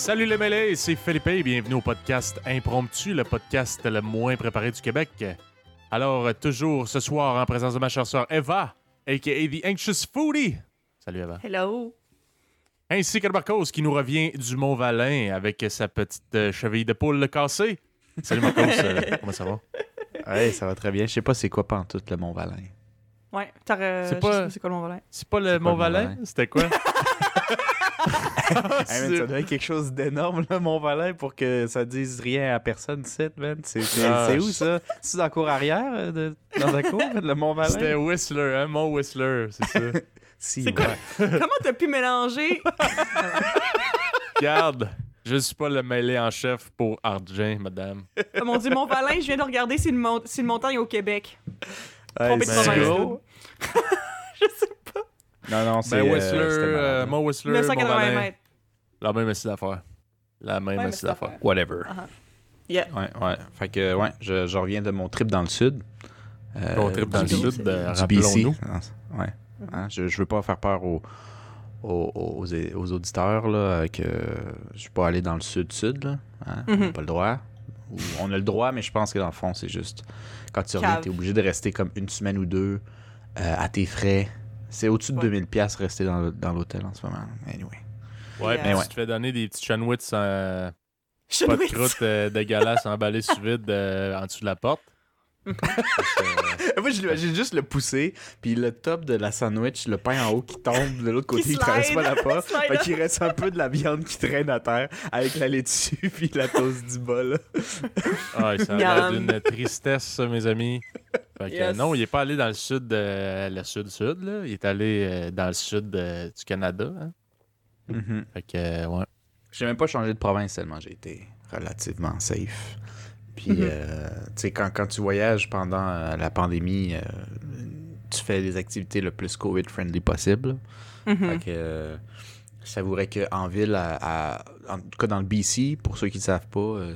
Salut les mêlés, c'est Philippe et bienvenue au podcast Impromptu, le podcast le moins préparé du Québec. Alors, toujours ce soir en présence de ma chère sœur Eva, a.k.a. The Anxious Foodie. Salut Eva. Hello. Ainsi que Marcos qui nous revient du Mont-Valin avec sa petite euh, cheville de poule cassée. Salut Marcos, euh, comment ça va? Ouais, ça va très bien. Je sais pas c'est quoi pantoute le Mont-Valin. Ouais, t'as. euh, C'est pas- pas c'est quoi le Mont-Valin. C'est pas le C'est pas le Mont-Valin? Mont-Valin. C'était quoi? Hey, man, ça doit être quelque chose d'énorme, le Mont-Valin, pour que ça dise rien à personne, c'est, man. C'est, c'est, Ah, c'est où, ça? C'est dans la cour arrière, euh, de, dans la cour, le Mont-Valin? C'était Whistler, hein? Mont Whistler, c'est ça. Si, C'est quoi? ouais. Comment t'as pu mélanger? Regarde, je suis pas le mêlé en chef pour Argent, madame. Oh mon dieu, Mont-Valin, je viens de regarder si le, mon- si le montagne est au Québec. Ouais, Trompé de. Je sais pas. Non, non, c'est... Ben, euh, Whistler, malade. euh, Mont Whistler, 980 Mont-Valin. mètres. La même astuce d'affaires. La même c'est d'affaires. affaire. Whatever. Yeah. Ouais, ouais. Fait que, ouais, je, je reviens de mon trip dans le sud. Euh, Ton trip dans le sud, euh, du BC. rappelons-nous. Ah, Ouais. Hein, je, je veux pas faire peur aux, aux, aux- aux auditeurs là, que je suis pas allé dans le sud-sud. Là, hein, On n'a Mhm. pas le droit. Ou on a le droit, mais je pense que dans le fond, c'est juste quand tu reviens, tu es obligé de rester comme une semaine ou deux euh, à tes frais. C'est au-dessus de Ouais. 2000 pièces rester dans le- dans l'hôtel en ce moment. Anyway. Ouais, Yeah. puis Mais tu te fais donner des petits chanwits sans pas de croûte euh, dégueulasse emballée sous vide euh, en dessous de la porte. Moi, je l'imagine juste le pousser, puis le top de la sandwich, le pain en haut qui tombe de l'autre côté, Qui il traverse pas la porte. Fait qu'il reste un peu de la viande qui traîne à terre avec la laitue puis la toast du bol. ah, ça a d'une tristesse, ça, mes amis. Fait que, Yes. non, il est pas allé dans le sud, euh, le sud-sud, là. Il est allé euh, dans le sud euh, du Canada. Hein. Fait que, euh, ouais. J'ai même pas changé de province tellement j'ai été relativement safe. Puis, Mhm. euh, tu sais, quand, quand tu voyages pendant euh, la pandémie, euh, tu fais les activités le plus COVID-friendly possible. Mhm. Fait que euh, je t'avouerais qu'en ville, à, à- en tout cas dans le BC, pour ceux qui ne savent pas, euh,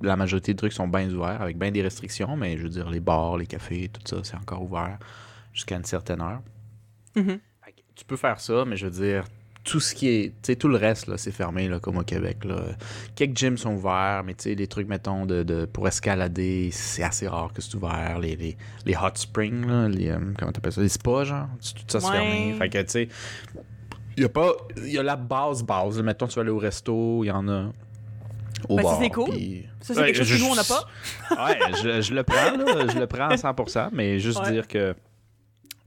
la majorité des trucs sont bien ouverts, avec bien des restrictions, mais je veux dire, les bars, les cafés, tout ça, c'est encore ouvert jusqu'à une certaine heure. Mhm. Tu peux faire ça, mais je veux dire, tout ce qui est. Tu sais, tout le reste, là, c'est fermé, là, comme au Québec. Là. Quelques gyms sont ouverts, mais tu sais, les trucs, mettons, de, de- pour escalader, c'est assez rare que c'est ouvert. Les, les, les hot springs, là, les, euh, comment t'appelles ça, les spas, genre, tout ça, c'est Ouais. fermé. Fait que, tu sais, il y a pas. Il y a la base, base. là. Mettons, tu vas aller au resto, il y en a. Au Ben, ça, bar, c'est cool. Ça, c'est Ouais, quelque chose je- que nous, on n'a pas. Ouais, je, je le prends, là, je le prends à 100%, mais juste Ouais. dire que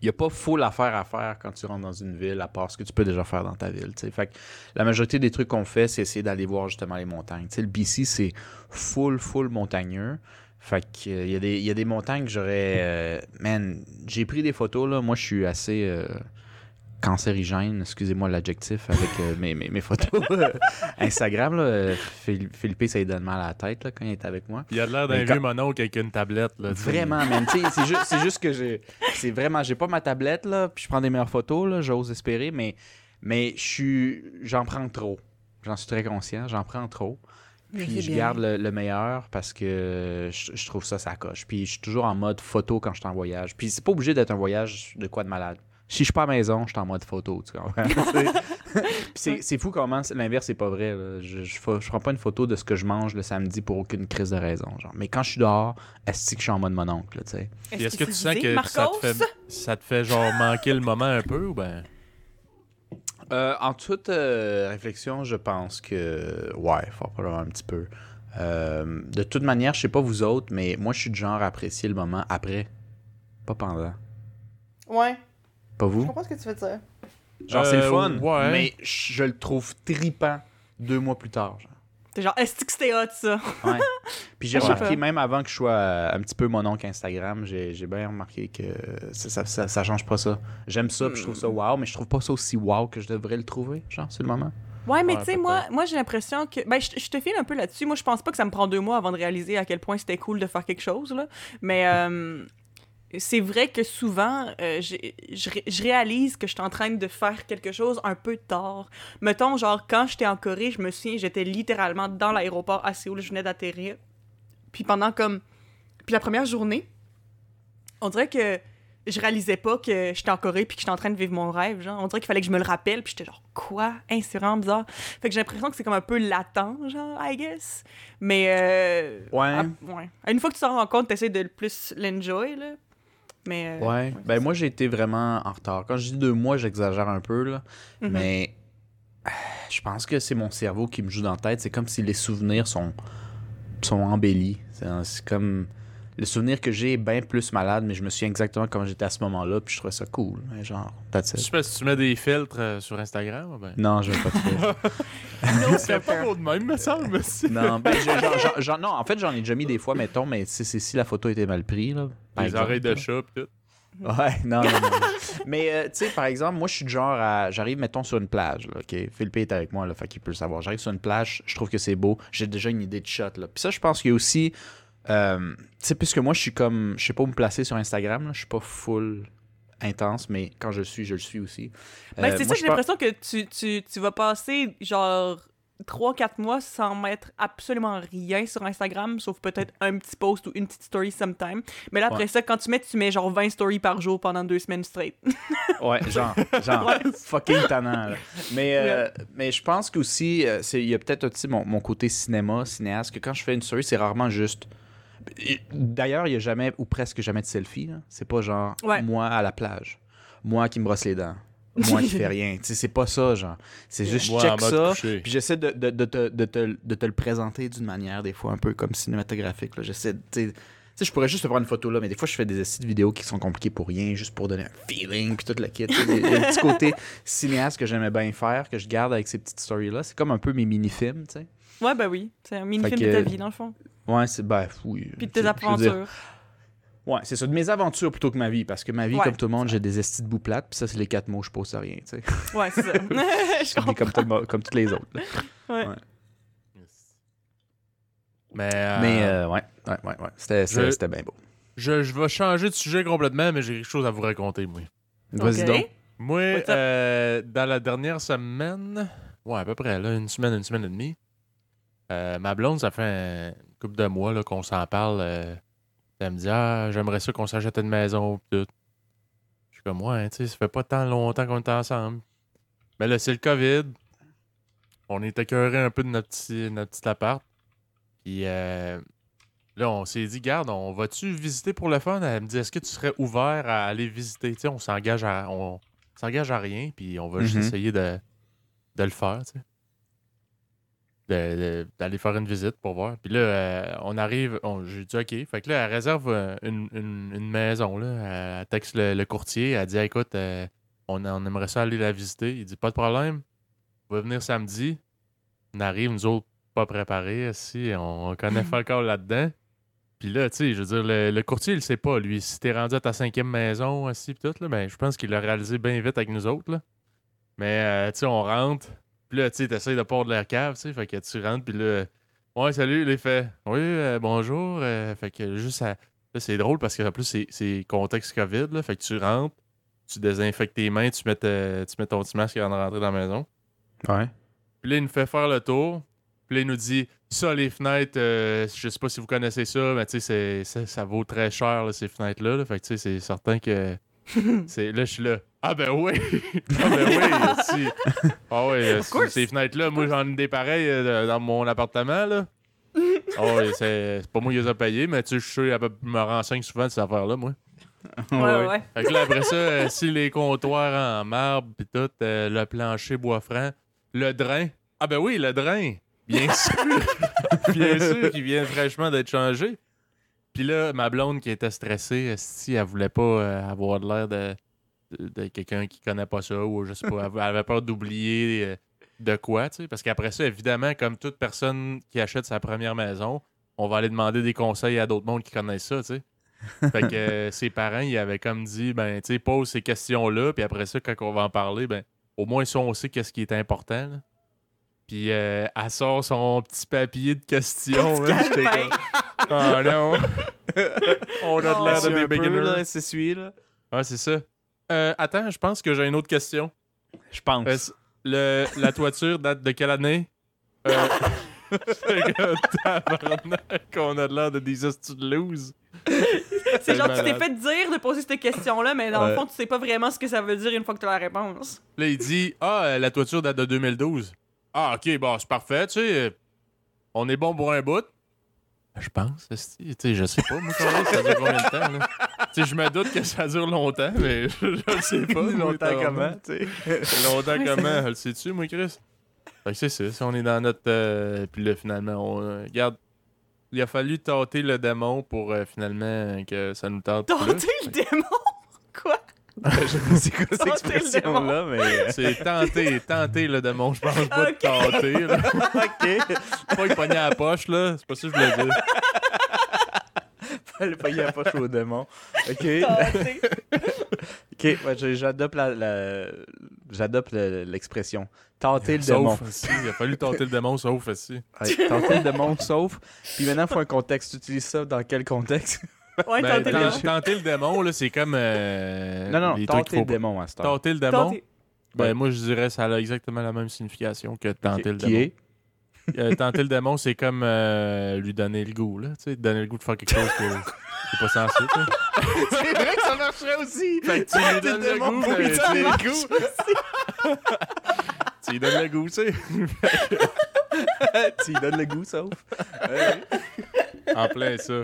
n'y a pas full affaire à faire quand tu rentres dans une ville, à part ce que tu peux déjà faire dans ta ville. Fait que la majorité des trucs qu'on fait, c'est essayer d'aller voir justement les montagnes. Le BC, c'est full, full montagneux. Fait que, euh, il y, a des- il y a des montagnes que j'aurais... euh, man, j'ai pris des photos, là. Moi, je suis assez... euh, cancérigène, excusez-moi l'adjectif, avec euh, mes, mes, mes photos euh, Instagram. Là, Euh, Phil- Philippe, ça lui donne mal à la tête là, quand il est avec moi. Il a l'air d'un Mais quand- vieux mononcle avec une tablette. Là. Vraiment, man. Tu sais, c'est juste, c'est juste que j'ai. C'est vraiment. J'ai pas ma tablette, là, puis je prends des meilleures photos, là, j'ose espérer, mais, mais je suis. J'en prends trop. J'en suis très conscient, j'en prends trop. Puis je bien. garde le, le meilleur parce que je, je trouve ça, ça coche. Puis je suis toujours en mode photo quand je suis en voyage. Puis c'est pas obligé d'être un voyage de quoi de malade. Si je suis pas à la maison, je suis en mode photo, tu comprends? C'est, fou comment l'inverse, c'est pas vrai. là. Je, je prends pas une photo de ce que je mange le samedi pour aucune crise de raison. Genre. Mais quand je suis dehors, est-ce que je suis en mode mon oncle, là, tu sais? Puis Est-ce que tu sens que ça te, fait, ça te fait genre manquer le moment un peu ou ben? Euh, en toute euh, réflexion, je pense que ouais, fort probablement un petit peu. Euh, de toute manière, je sais pas vous autres, mais moi je suis du genre à apprécier le moment après, pas pendant. Ouais, Pas je vous? comprends ce que tu veux dire. Genre c'est le Euh, fun, ouais. mais je le trouve tripant deux mois plus tard. genre. T'es genre, est-ce que c'était hot, ça? Ouais. Puis j'ai remarqué, même avant que je sois euh, un petit peu mon oncle Instagram, j'ai j'ai bien remarqué que ça, ça, ça, ça change pas ça. J'aime ça, puis je trouve ça wow, mais je trouve pas ça aussi wow que je devrais le trouver, genre, c'est le moment. Ouais, mais Ouais, tu sais, moi, moi j'ai l'impression que. Ben, je, je te file un peu là-dessus. Moi, je pense pas que ça me prend deux mois avant de réaliser à quel point c'était cool de faire quelque chose, là. Mais euh, c'est vrai que souvent, euh, je ré- je réalise que je suis en train de faire quelque chose un peu tard. Mettons, genre, quand j'étais en Corée, je me souviens, j'étais littéralement dans l'aéroport à Séoul, je venais d'atterrir. Puis pendant comme. Puis la première journée, on dirait que je réalisais pas que j'étais en Corée puis que j'étais en train de vivre mon rêve. Genre. On dirait qu'il fallait que je me le rappelle, puis j'étais genre, quoi? Hein, c'est vraiment bizarre. Fait que j'ai l'impression que c'est comme un peu latent, genre, I guess. Mais. Euh, Ouais. ah, ouais. Une fois que tu t'en rends compte, t'essaies de le plus l'enjoy, là. Mais. euh, Ouais. Ben, moi, j'ai été vraiment en retard. Quand je dis deux mois, j'exagère un peu, là. Mhm. Mais je pense que c'est mon cerveau qui me joue dans la tête. C'est comme si les souvenirs sont, sont embellis. C'est comme. Le souvenir que j'ai est bien plus malade, mais je me souviens exactement comment j'étais à ce moment-là, puis je trouvais ça cool. Mais genre, that's Je sais pas si tu mets des filtres euh, sur Instagram. ou Ben... Non, je vais pas te faire. No C'est pas beau de même, me semble. Non, ben, je- genre- genre- genre- non, en fait, j'en ai déjà mis des fois, mettons, mais c'est c'est si la photo était mal prise, là. par Les exemple, oreilles de chat pis tout. Ouais, non, non, non. Mais, euh, tu sais, par exemple, moi, je suis du genre à. J'arrive, mettons, sur une plage, là, OK? Philippe est avec moi, là, fait qu'il peut le savoir. J'arrive sur une plage, je trouve que c'est beau. J'ai déjà une idée de shot, là. Puis ça, je pense qu'il y a aussi. Euh, tu sais, puisque moi, je suis comme. Je sais pas où me placer sur Instagram, là. Je suis pas full intense, mais quand je le suis, je le suis aussi. Ben, Euh, c'est moi, ça, j'ai l'impression que tu, tu, tu vas passer genre 3-4 mois sans mettre absolument rien sur Instagram, sauf peut-être un petit post ou une petite story sometime. Mais là, après Ouais. ça, quand tu mets, tu mets genre 20 stories par jour pendant deux semaines straight. Ouais, genre, genre fucking tannant. là. Mais, euh, mais je pense qu'aussi, euh, c'est- il y a peut-être aussi mon, mon côté cinéma, cinéaste, que quand je fais une story, c'est rarement juste. D'ailleurs, il n'y a jamais, ou presque jamais de selfie. C'est pas genre Ouais. moi à la plage, moi qui me brosse les dents, moi qui fais rien. C'est pas ça, genre. C'est juste, je check ça, puis j'essaie de, de, de te, de, te, de te le présenter d'une manière, des fois, un peu comme cinématographique. J'essaie tu sais, je pourrais juste te prendre une photo là, mais des fois, je fais des essais de vidéos qui sont compliqués pour rien, juste pour donner un feeling, puis tout le kit. Tu sais, Il y a un petit côté cinéaste que j'aimais bien faire, que je garde avec ces petites stories-là. C'est comme un peu mes mini-films, tu sais. Ouais, ben oui. C'est un mini-film de ta vie, dans le fond. Ouais, c'est. Ben, oui. Puis de tes sais, je veux dire, aventures. Ouais, c'est ça, de mes aventures plutôt que ma vie, parce que ma vie, Ouais, comme tout le monde, j'ai des estis de bout plates, puis ça, c'est les quatre mots, je pose à rien, tu sais. Ouais, c'est ça. je Puis comprends. comme, tout le mo- comme toutes les autres. là. Ouais. Ouais. Mais, euh, Mais, euh, ouais, ouais, ouais, ouais. C'était Je- bien beau. je, je vais changer de sujet complètement, mais j'ai quelque chose à vous raconter, moi. Vas-y donc. Moi, euh, dans la dernière semaine, ouais, à peu près, là, une semaine, une semaine et demie, euh, ma blonde, ça fait couple de mois là, qu'on s'en parle. euh, elle me dit Ah, j'aimerais ça qu'on s'achète une maison. pis tout. Je suis comme, ouais, tu sais, ça fait pas tant longtemps qu'on est ensemble. Mais là, c'est le COVID. On est écœuré un peu de notre petit, notre petit appart. Puis euh, là, on s'est dit, garde, on va-tu visiter pour le fun? Elle me dit, est-ce que tu serais ouvert à aller visiter? Tu sais, on s'engage à, on s'engage à rien, puis on va juste Mhm. essayer de, de le faire, tu sais. D'aller faire une visite pour voir. Puis là, euh, on arrive, on- j'ai dit OK. Fait que là, elle réserve euh, une, une- une maison. Là. Elle texte le, le courtier. Elle dit Écoute, euh, on, on aimerait ça aller la visiter. Il dit Pas de problème. On va venir samedi. On arrive, nous autres, pas préparés. Si, on, on connaît pas encore là-dedans. Puis là, tu sais, je veux dire, le, le courtier, il sait pas, lui. Si t'es rendu à ta cinquième maison, assis, pis tout, là, ben, je pense qu'il l'a réalisé bien vite avec nous autres, là. Mais, euh, tu sais, on rentre. Puis là, tu sais, t'essayes de perdre l'air cave, tu sais. Fait que tu rentres, puis là, ouais, salut, il est fait. Oui, euh, bonjour. euh, fait que juste, à- là, c'est drôle parce qu'en plus, c'est- contexte COVID, là. Fait que tu rentres, tu désinfectes tes mains, tu mets, ta- tu mets ton petit masque avant de rentrer dans la maison. Ouais. Puis là, il nous fait faire le tour. Puis là, il nous dit Ça, les fenêtres, euh, je sais pas si vous connaissez ça, mais tu sais, ça vaut très cher, là, ces fenêtres-là. là. Fait que tu sais, c'est certain que. c'est là, je suis là. Ah, ben oui Ah, ben oui si. Ah, oui, euh, ces fenêtres-là, moi, j'en ai des pareils euh, dans mon appartement, là. Ah, oui, c'est c'est pas moi qui les ai payés, mais tu sais, je suis à peu- je me renseigne souvent de cette affaire-là, moi. Ouais, ouais, ouais. Fait que là, après ça, euh, si les comptoirs en marbre, puis tout, euh, le plancher bois franc, le drain. Ah ben oui, le drain. Bien sûr. Bien sûr qu'il vient fraîchement d'être changé. Puis là, ma blonde qui était stressée, si elle voulait pas euh, avoir l'air de, de, de quelqu'un qui connaît pas ça, ou je sais pas, elle avait peur d'oublier euh, de quoi, tu sais. Parce qu'après ça, évidemment, comme toute personne qui achète sa première maison, on va aller demander des conseils à d'autres mondes qui connaissent ça, tu sais. Fait que euh, ses parents, ils avaient comme dit, ben, tu sais, pose ces questions-là, puis après ça, quand on va en parler, ben, au moins, ça, on sait qu'est-ce qui est important, là. Puis euh, elle sort son petit papier de questions, là. Oh non! on a de l'air de des beginners. là, c'est celui là. Ouais, c'est ça. Euh, attends, je pense que j'ai une autre question. Je pense. Euh, le, la toiture date de quelle année? Euh, c'est comme, tabarnak, qu'on a de l'air de des astuces de loose. C'est genre, tu t'es fait dire de poser cette question-là, mais dans le fond, tu sais pas vraiment ce que ça veut dire une fois que tu as la réponse. Là, il dit Ah, la toiture date de 2012. Ah, ok, bon, c'est parfait, tu sais. On est bon pour un bout. Je pense, esti, tu sais, je sais pas, moi, ça dure combien de temps, là? Tu je me doute que ça dure longtemps, mais je, je sais pas. Longtemps comment, tu sais? Longtemps comment? Le sais-tu, moi, Chris? Fait que c'est ça. Si on est dans notre. euh, puis là, finalement, on. euh, regarde. Il a fallu tâter le démon pour euh, finalement que ça nous tente. Tenter le démon? Je sais pas c'est quoi cette expression-là, mais. C'est tenter, tenter le démon. Je pense pas de tenter. Là. ok. Pas le poignet à la poche, là. C'est pas ça que je voulais dire. Le payer à poche au démon. Ok. Tenter. Ok, ouais, j'adopte la, la- j'adopte le- l'expression. Tenter le Sauf, démon. si, il a fallu tenter le démon, sauf aussi. Ouais, tenter le démon, sauf. Puis maintenant, il faut un contexte. Tu utilises ça dans quel contexte? Ouais, Ben, tenter le tenter le démon, là, c'est comme. euh, Non, non, les trucs tenter le démon à ce temps. Tenter le démon? Tenter. Ben, Ouais. moi, je dirais ça a exactement la même signification que tenter le Qui démon. est Euh, tenter le démon, c'est comme euh, lui donner le goût, là. Tu sais, donner le goût de faire quelque chose que c'est pas censé. C'est vrai que ça marcherait aussi. Fait que tu lui donnes le goût, lui tu donner sais, le goût. tu lui donnes le goût, tu sais. tu lui donnes le goût, sauf. Ouais. En plein ça.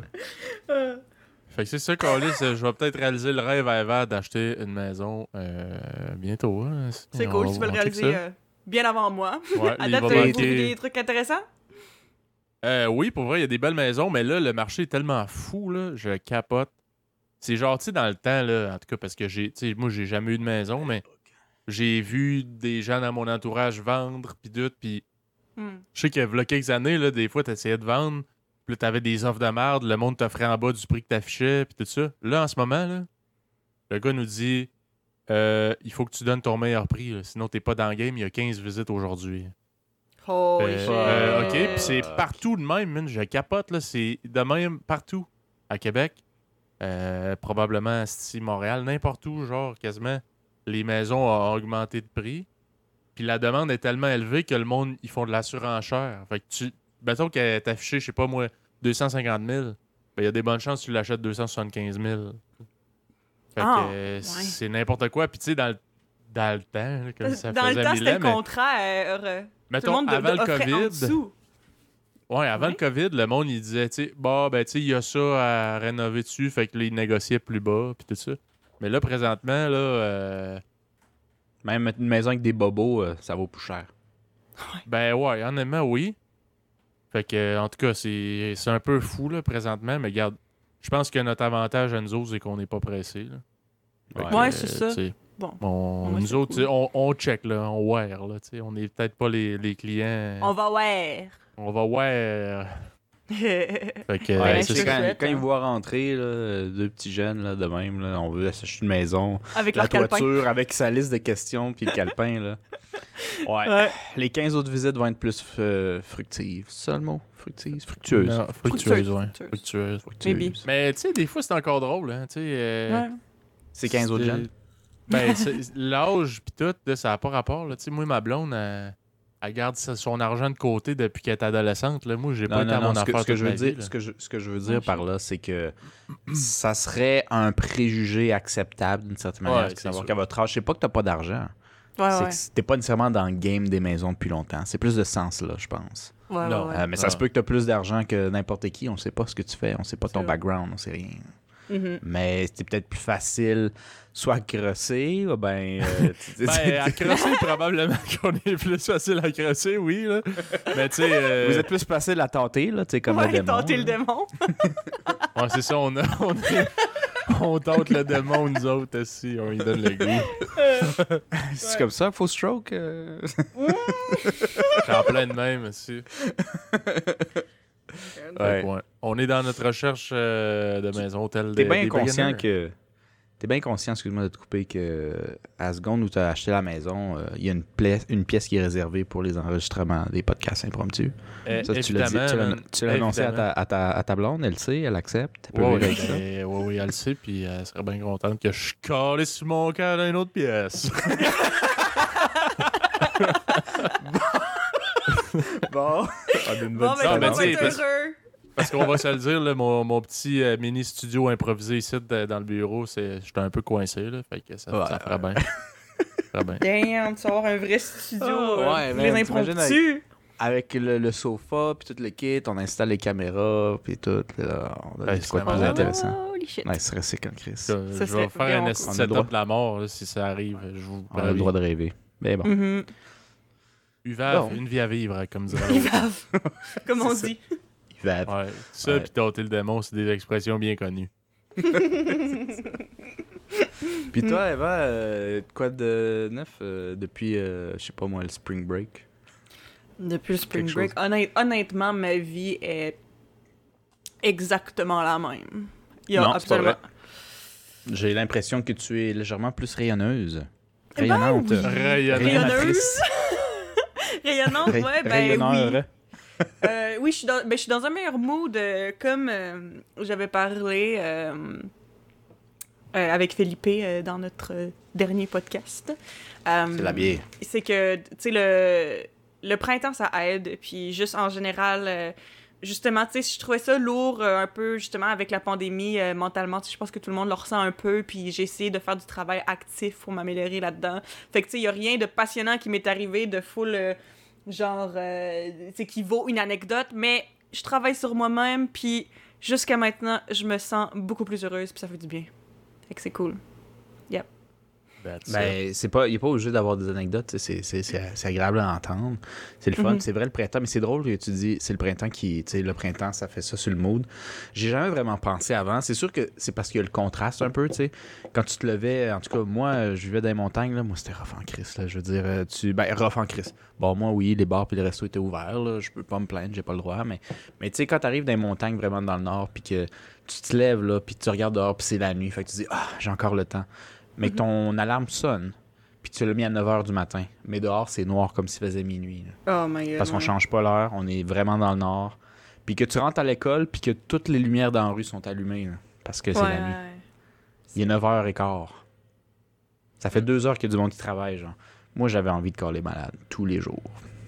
Euh, Fait que c'est ça, Carlis. Je vais peut-être réaliser le rêve à Eva d'acheter une maison euh, bientôt. hein. C'est cool, va- tu peux le réaliser euh, bien avant moi. Ouais, À date, trouvé des trucs intéressants? Euh, oui, pour vrai, il y a des belles maisons, mais là, le marché est tellement fou, là, je capote. C'est genre, tu sais, dans le temps, là, en tout cas, parce que j'ai, tu moi, j'ai jamais eu de maison, mais j'ai vu des gens dans mon entourage vendre, puis tout, puis Hmm. je sais qu'il y a quelques années, là, des fois, t'essayais de vendre, puis là, t'avais des offres de merde, le monde t'offrait en bas du prix que t'affichais, puis tout ça. Là, en ce moment, là, le gars nous dit, euh, il faut que tu donnes ton meilleur prix, là, sinon t'es pas dans le game, il y a 15 visites aujourd'hui. Euh, euh, ok, puis c'est partout de même, man. Je capote, là. C'est de même partout. À Québec, probablement si Montréal, n'importe où, genre, quasiment, les maisons ont augmenté de prix. Puis la demande est tellement élevée que le monde, ils font de la surenchère. Fait que tu. Mettons qu'elle est affichée, je sais pas moi, 250 000. Ben, il y a des bonnes chances que tu l'achètes 275 000. Fait Ah, que ouais. c'est n'importe quoi. Puis tu sais, dans le, dans le temps, comme ça Dans le faisait temps, mille c'était le mais- contraire. Tout le mettons, monde de, avant de- le COVID. Ouais, avant Ouais. le COVID, le monde, il disait, tu sais, bah, ben, tu sais, il y a ça à rénover dessus, fait que là, il négociait plus bas, puis tout ça. Mais là, présentement, là, euh, Même mettre une maison avec des bobos, euh, ça vaut plus cher. ben ouais, honnêtement, oui. Fait que, en tout cas, c'est un peu fou, là, présentement, mais regarde, je pense que notre avantage à nous autres, c'est qu'on n'est pas. Fait que, Ouais, c'est ça. Bon. on- Ouais, nous autres, cool. on, on check, là, on wear, là, tu sais, on est peut-être pas les, les clients. On va ouais. On va wear. Fait que, Ouais, Ouais, euh, c'est quand, quand hein. ils voient rentrer là, deux petits jeunes là, de même, là, on veut s'acheter une maison, Avec la calepin. toiture avec sa liste de questions puis le calepin. Là. Ouais. Ouais. Les 15 autres visites vont être plus euh, fructives. C'est ça le mot? Fructives? Fructueuses. Non, fructueuse, ouais. Fructueuse. Fructueuse. Fructueuses. Maybe. Mais tu sais, des fois, c'est encore drôle, hein. Tu sais. euh, Ouais. C'est 15 autres jeunes? Ben, c'est- l'âge pis tout, là, ça n'a pas rapport, là. Tu sais, moi, ma blonde, elle, elle garde son argent de côté depuis qu'elle est adolescente, là. Moi, j'ai pas Non, été non, à mon ce que, affaire ce que je veux dire, ce que je, veux dire Ouais, par là, c'est que ça serait un préjugé acceptable d'une certaine Ouais, manière. c'est de savoir qu'à votre âge, c'est pas que t'as pas d'argent. Ouais, c'est ouais. que t'es pas nécessairement dans le game des maisons depuis longtemps. C'est plus de sens là, je pense. Ouais, Non. ouais, Euh, mais ça se peut que t'as plus d'argent que n'importe qui. On sait pas ce que tu fais, on sait pas ton vrai. background, on sait rien. Mhm. Mais c'est peut-être plus facile, soit à crosser, ou ben. euh, Ben, à crosser, probablement qu'on est plus facile à crosser, oui, là. Mais tu sais. euh, Vous êtes plus facile à tenter, là, tu sais, comme ouais, le démon. tenter le démon. Ouais, c'est ça, on, a, on, tente le démon, nous autres, aussi. On lui donne le goût. C'est comme ça, faux stroke. euh. En plein de même, aussi. Ouais. On est dans notre recherche euh, de maison, hôtel. T'es bien conscient que. T'es bien conscient, excuse-moi de te couper, que à seconde où tu as acheté la maison, euh, il y a une, pla- une pièce qui est réservée pour les enregistrements des podcasts impromptus. Eh, Ça, tu l'as dit, tu l'as- tu l'as annoncé à ta, à, ta, à ta blonde, elle sait, elle accepte. Elle avec ça. ben, ouais, ouais, elle le sait, puis elle serait bien contente que je calais sur mon cœur dans une autre pièce. Bon, on a une Bon, bonne ben, mais tu sais, être parce- heureux. Parce qu'on va se le dire, là, mon, mon petit euh, mini studio improvisé ici de- dans le bureau, c'est j'étais un peu coincé. Là, fait que ça, Ouais, ça ferait bien. Ça bien. Damn, tu vas avoir un vrai studio. Oh, euh, ouais, les t'imagines impromptus. Avec le, le sofa, puis tout le kit, on installe les caméras, puis tout. Là, on a Ouais, des quoi de c'est plus intéressant. Holy shit. Ouais, ce serait sick en Chris. Ça, je Ça vais faire vraiment un setup droit. de la mort là, si ça arrive. Je vous On a le droit de rêver. Mais bon. Mhm. UVAV, une vie à vivre, comme dirait vavent. Comme on dit. Il va Ouais. Ça, Ouais. puis tâter le démon, c'est des expressions bien connues. Puis toi, Eva, euh, quoi de neuf euh, depuis, euh, je sais pas moi, le spring break? Depuis le Spring Quelque Break, honnête- honnêtement, ma vie est exactement la même. Il y a Non, c'est pas absolument. vrai. J'ai l'impression que tu es légèrement plus rayonneuse. Eh ben Rayonnante. oui. Rayonnante. Rayonnante, ouais, ben oui. Euh, oui, je suis dans, ben, je suis dans un meilleur mood, euh, comme euh, j'avais parlé euh, euh, avec Felipe euh, dans notre dernier podcast. C'est la bière. c'est que, tu sais, le, le printemps, ça aide. Puis juste en général, justement, tu sais, je trouvais ça lourd euh, un peu, justement, avec la pandémie, euh, mentalement. Je pense que tout le monde le ressent un peu. Puis j'ai essayé de faire du travail actif pour m'améliorer là-dedans. Fait que, tu sais, il n'y a rien de passionnant qui m'est arrivé de full, euh, genre, euh, tu sais, qui vaut une anecdote. Mais je travaille sur moi-même. Puis jusqu'à maintenant, je me sens beaucoup plus heureuse. Puis ça fait du bien. Fait que c'est cool. Ben, c'est pas, il n'est pas obligé d'avoir des anecdotes, tu c'est, c'est, c'est, c'est agréable à entendre. C'est le fun, Mhm. c'est vrai le printemps, mais c'est drôle que tu dis, c'est le printemps qui, tu sais, le printemps, ça fait ça sur le mood. J'ai jamais vraiment pensé avant. C'est sûr que c'est parce qu'il y a le contraste un peu, tu sais. Quand tu te levais, en tout cas, moi, je vivais dans les montagnes, là, moi, c'était rough en crise, là. Je veux dire, euh, tu, ben, rough en crise. Bon, moi, oui, les bars puis le resto étaient ouverts, là. Je peux pas me plaindre, j'ai pas le droit, mais, mais tu sais, quand t'arrives dans les montagnes vraiment dans le nord, puis que tu te lèves, là, puis tu regardes dehors, puis c'est la nuit, fait que tu dis, ah, j'ai encore le temps. Mais que ton alarme sonne, puis tu l'as mis à 9h du matin. Mais dehors, c'est noir comme s'il faisait minuit. là. Oh my god. Parce qu'on change pas l'heure, on est vraiment dans le nord. Puis que tu rentres à l'école, puis que toutes les lumières dans la rue sont allumées. là, parce que c'est Ouais, la nuit. ouais. Il est 9h15. Ça fait deux heures qu'il y a du monde qui travaille, genre. Moi, j'avais envie de coller malade tous les jours.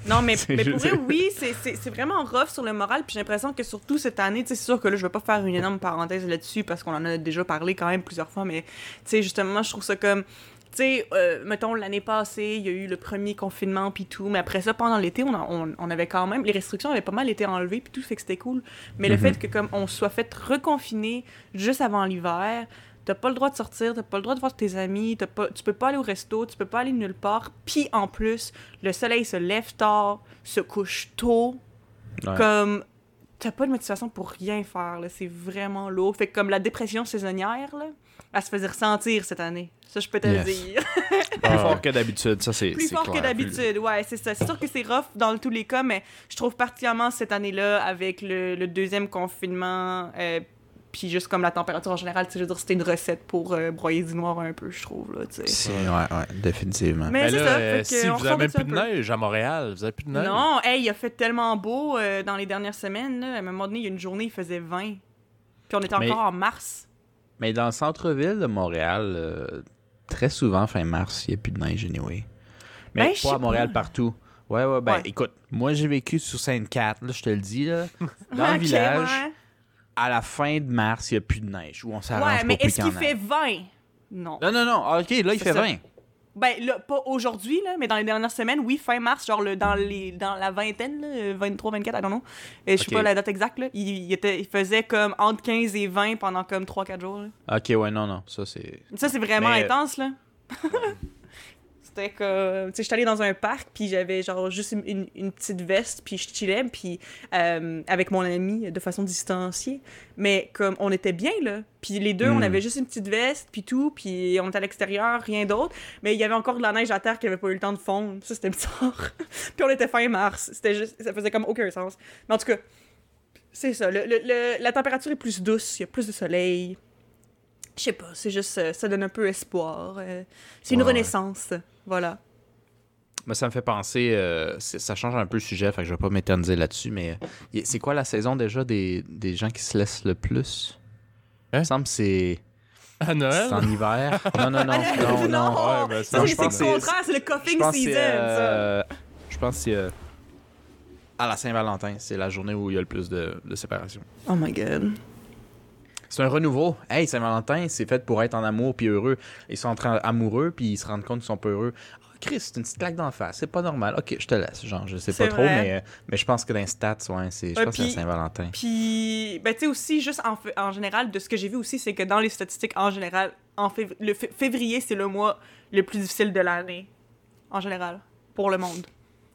Non, mais, mais pour vrai, oui, c'est- vraiment rough sur le moral. Puis j'ai l'impression que surtout cette année, tu sais, c'est sûr que là, je vais pas faire une énorme parenthèse là-dessus parce qu'on en a déjà parlé quand même plusieurs fois. Mais tu sais, justement, je trouve ça comme. Tu sais, euh, mettons, l'année passée, il y a eu le premier confinement puis tout. Mais après ça, pendant l'été, on, on, on avait quand même. Les restrictions avaient pas mal été enlevées puis tout, fait que c'était cool. Mais le Mhm. fait que, comme, on soit fait reconfiner juste avant l'hiver. T'as pas le droit de sortir, t'as pas le droit de voir tes amis, t'as pas, tu peux pas aller au resto, tu peux pas aller nulle part. Puis en plus, le soleil se lève tard, se couche tôt. Ouais. Comme, t'as pas de motivation pour rien faire, là. C'est vraiment lourd. Fait que comme la dépression saisonnière, là, elle se faisait ressentir cette année. Ça, je peux te Yes. le dire. Plus fort que d'habitude, ça c'est. Plus c'est fort que d'habitude, ouais, c'est ça. C'est sûr que c'est rough dans tous les cas, mais je trouve particulièrement cette année-là, avec le, le deuxième confinement, euh, puis juste comme la température en général, tu sais, je veux dire, c'était une recette pour euh, broyer du noir un peu, je trouve, là, tu sais. C'est- Ouais, ouais, définitivement. Mais Ben là, ça, euh, si vous avez même plus de neige à Montréal, vous avez plus de neige. Non, hey, il a fait tellement beau euh, dans les dernières semaines. Là. À un moment donné, il y a une journée, il faisait 20. Puis on était Mais- encore en mars. Mais dans le centre-ville de Montréal, euh, très souvent, fin mars, il n'y a plus de neige anyway. Mais Ben, pas à Montréal pas. partout. Ouais, ouais, ben Ouais. écoute, moi j'ai vécu sur Sainte-Cat, là, je te le dis, là. Dans le village, ouais. À la fin de mars, il n'y a plus de neige. Où on s'arrange Ouais, mais est-ce qu'il fait ait. 20? Non. Non, non, non. Ah, ok, là, il fait ça. 20. Ben, là, pas aujourd'hui, là, mais dans les dernières semaines, oui, fin mars, genre le, dans, les, dans la vingtaine, là, 23, 24, I don't know. Et je sais pas la date exacte, là. Il, il était, il faisait comme entre 15 et 20 pendant comme 3-4 jours. là. Ok, ouais, non, non. Ça, c'est. Ça, c'est vraiment Mais- intense, là. C'était comme... Tu sais, j'étais allée dans un parc, puis j'avais genre juste une, une- petite veste, puis je chillais, puis euh, avec mon ami de façon distanciée. Mais comme, on était bien, là. Puis les deux, on Mm. avait juste une petite veste, puis tout, puis on était à l'extérieur, rien d'autre. Mais il y avait encore de la neige à terre qui avait pas eu le temps de fondre. Ça, c'était bizarre. puis on était fin mars. C'était juste... Ça faisait comme aucun sens. Mais en tout cas, c'est ça. Le- le- le- la température est plus douce, il y a plus de soleil. Je sais pas, c'est juste, euh, ça donne un peu espoir. euh, c'est une Ouais, ouais. renaissance, voilà. Mais ça me fait penser. euh, ça change un peu le sujet, fait que je vais pas m'éterniser là-dessus, mais euh, c'est quoi la saison déjà des, des gens qui se laissent le plus? Hein? Il me semble que c'est. À Noël? C'est en hiver. Non, non, non, Ah, non, non. Ouais, ben, non, c'est je pense c'est le contraire, c'est le coughing season, ça. euh, Je pense que c'est. euh, à la Saint-Valentin. C'est la journée où il y a le plus de, de séparation. Oh my god. C'est un renouveau. Hey, Saint-Valentin, c'est fait pour être en amour puis heureux. Ils sont en train amoureux puis ils se rendent compte qu'ils sont pas heureux. Ah, Chris, c'est une petite claque d'en face. C'est pas normal. Ok, je te laisse. Genre, je sais pas trop, vrai. mais, euh, mais je pense que dans les stats, ouais, c'est, je Ouais, pense que c'est Saint-Valentin. Puis, ben, tu sais, aussi, juste en, en général, de ce que j'ai vu aussi, c'est que dans les statistiques, en général, en fév- le février, c'est le mois le plus difficile de l'année. En général. Pour le monde.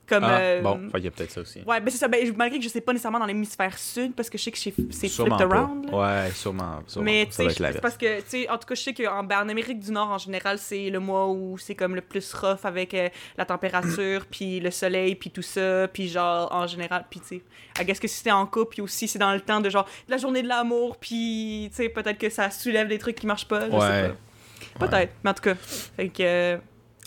Comme. Ah, euh, bon, il y a peut-être ça aussi. Ouais, ben c'est ça. Ben, malgré que je sais pas nécessairement dans l'hémisphère sud, parce que je sais que c'est flipped around. là. Ouais, sûrement. sûrement Mais tu sais, parce que, tu sais, en tout cas, je sais qu'en ben, en Amérique du Nord, en général, c'est le mois où c'est comme le plus rough avec euh, la température, puis le soleil, puis tout ça, puis genre, en général, puis tu sais, guess que si t'es en couple, puis aussi c'est dans le temps de genre, de la journée de l'amour, puis tu sais, peut-être que ça soulève des trucs qui marchent pas, je Ouais. sais pas. Peut-être, mais en tout cas, fait que, euh,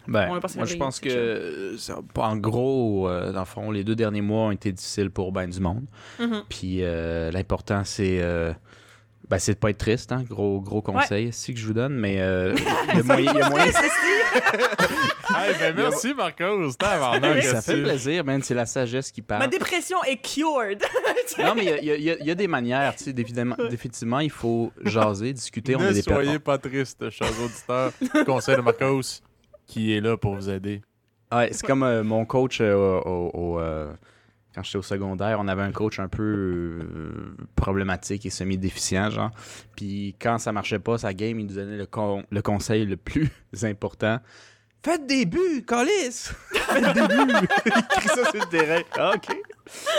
Ben, On moi, je pense que, ça- en gros, euh, dans le fond, les deux derniers mois ont été difficiles pour ben du monde. mhm. Puis euh, l'important, c'est euh, ben, c'est de pas être triste, hein? Gros, gros conseil, c'est que je vous donne, mais euh, il y a moyen. il y a moyen- Hey, ben merci, Marcos. Ça fait plaisir, man. C'est la sagesse qui ma parle. dépression est cured. Non, mais il y a- y, y des manières, tu sais, définitivement, définitivement, il faut jaser, discuter. On ne a des soyez pas tristes, chers auditeurs. Conseil de Marcos, qui est là pour vous aider. Ouais, c'est comme euh, mon coach euh, au, euh, quand j'étais au secondaire, on avait un coach un peu euh, problématique et semi-déficient, genre. Puis quand ça marchait pas, sa game, il nous donnait le, con- le conseil le plus important. Faites des buts, Colis! Faites des buts! il crie ça sur le terrain. Ah, OK.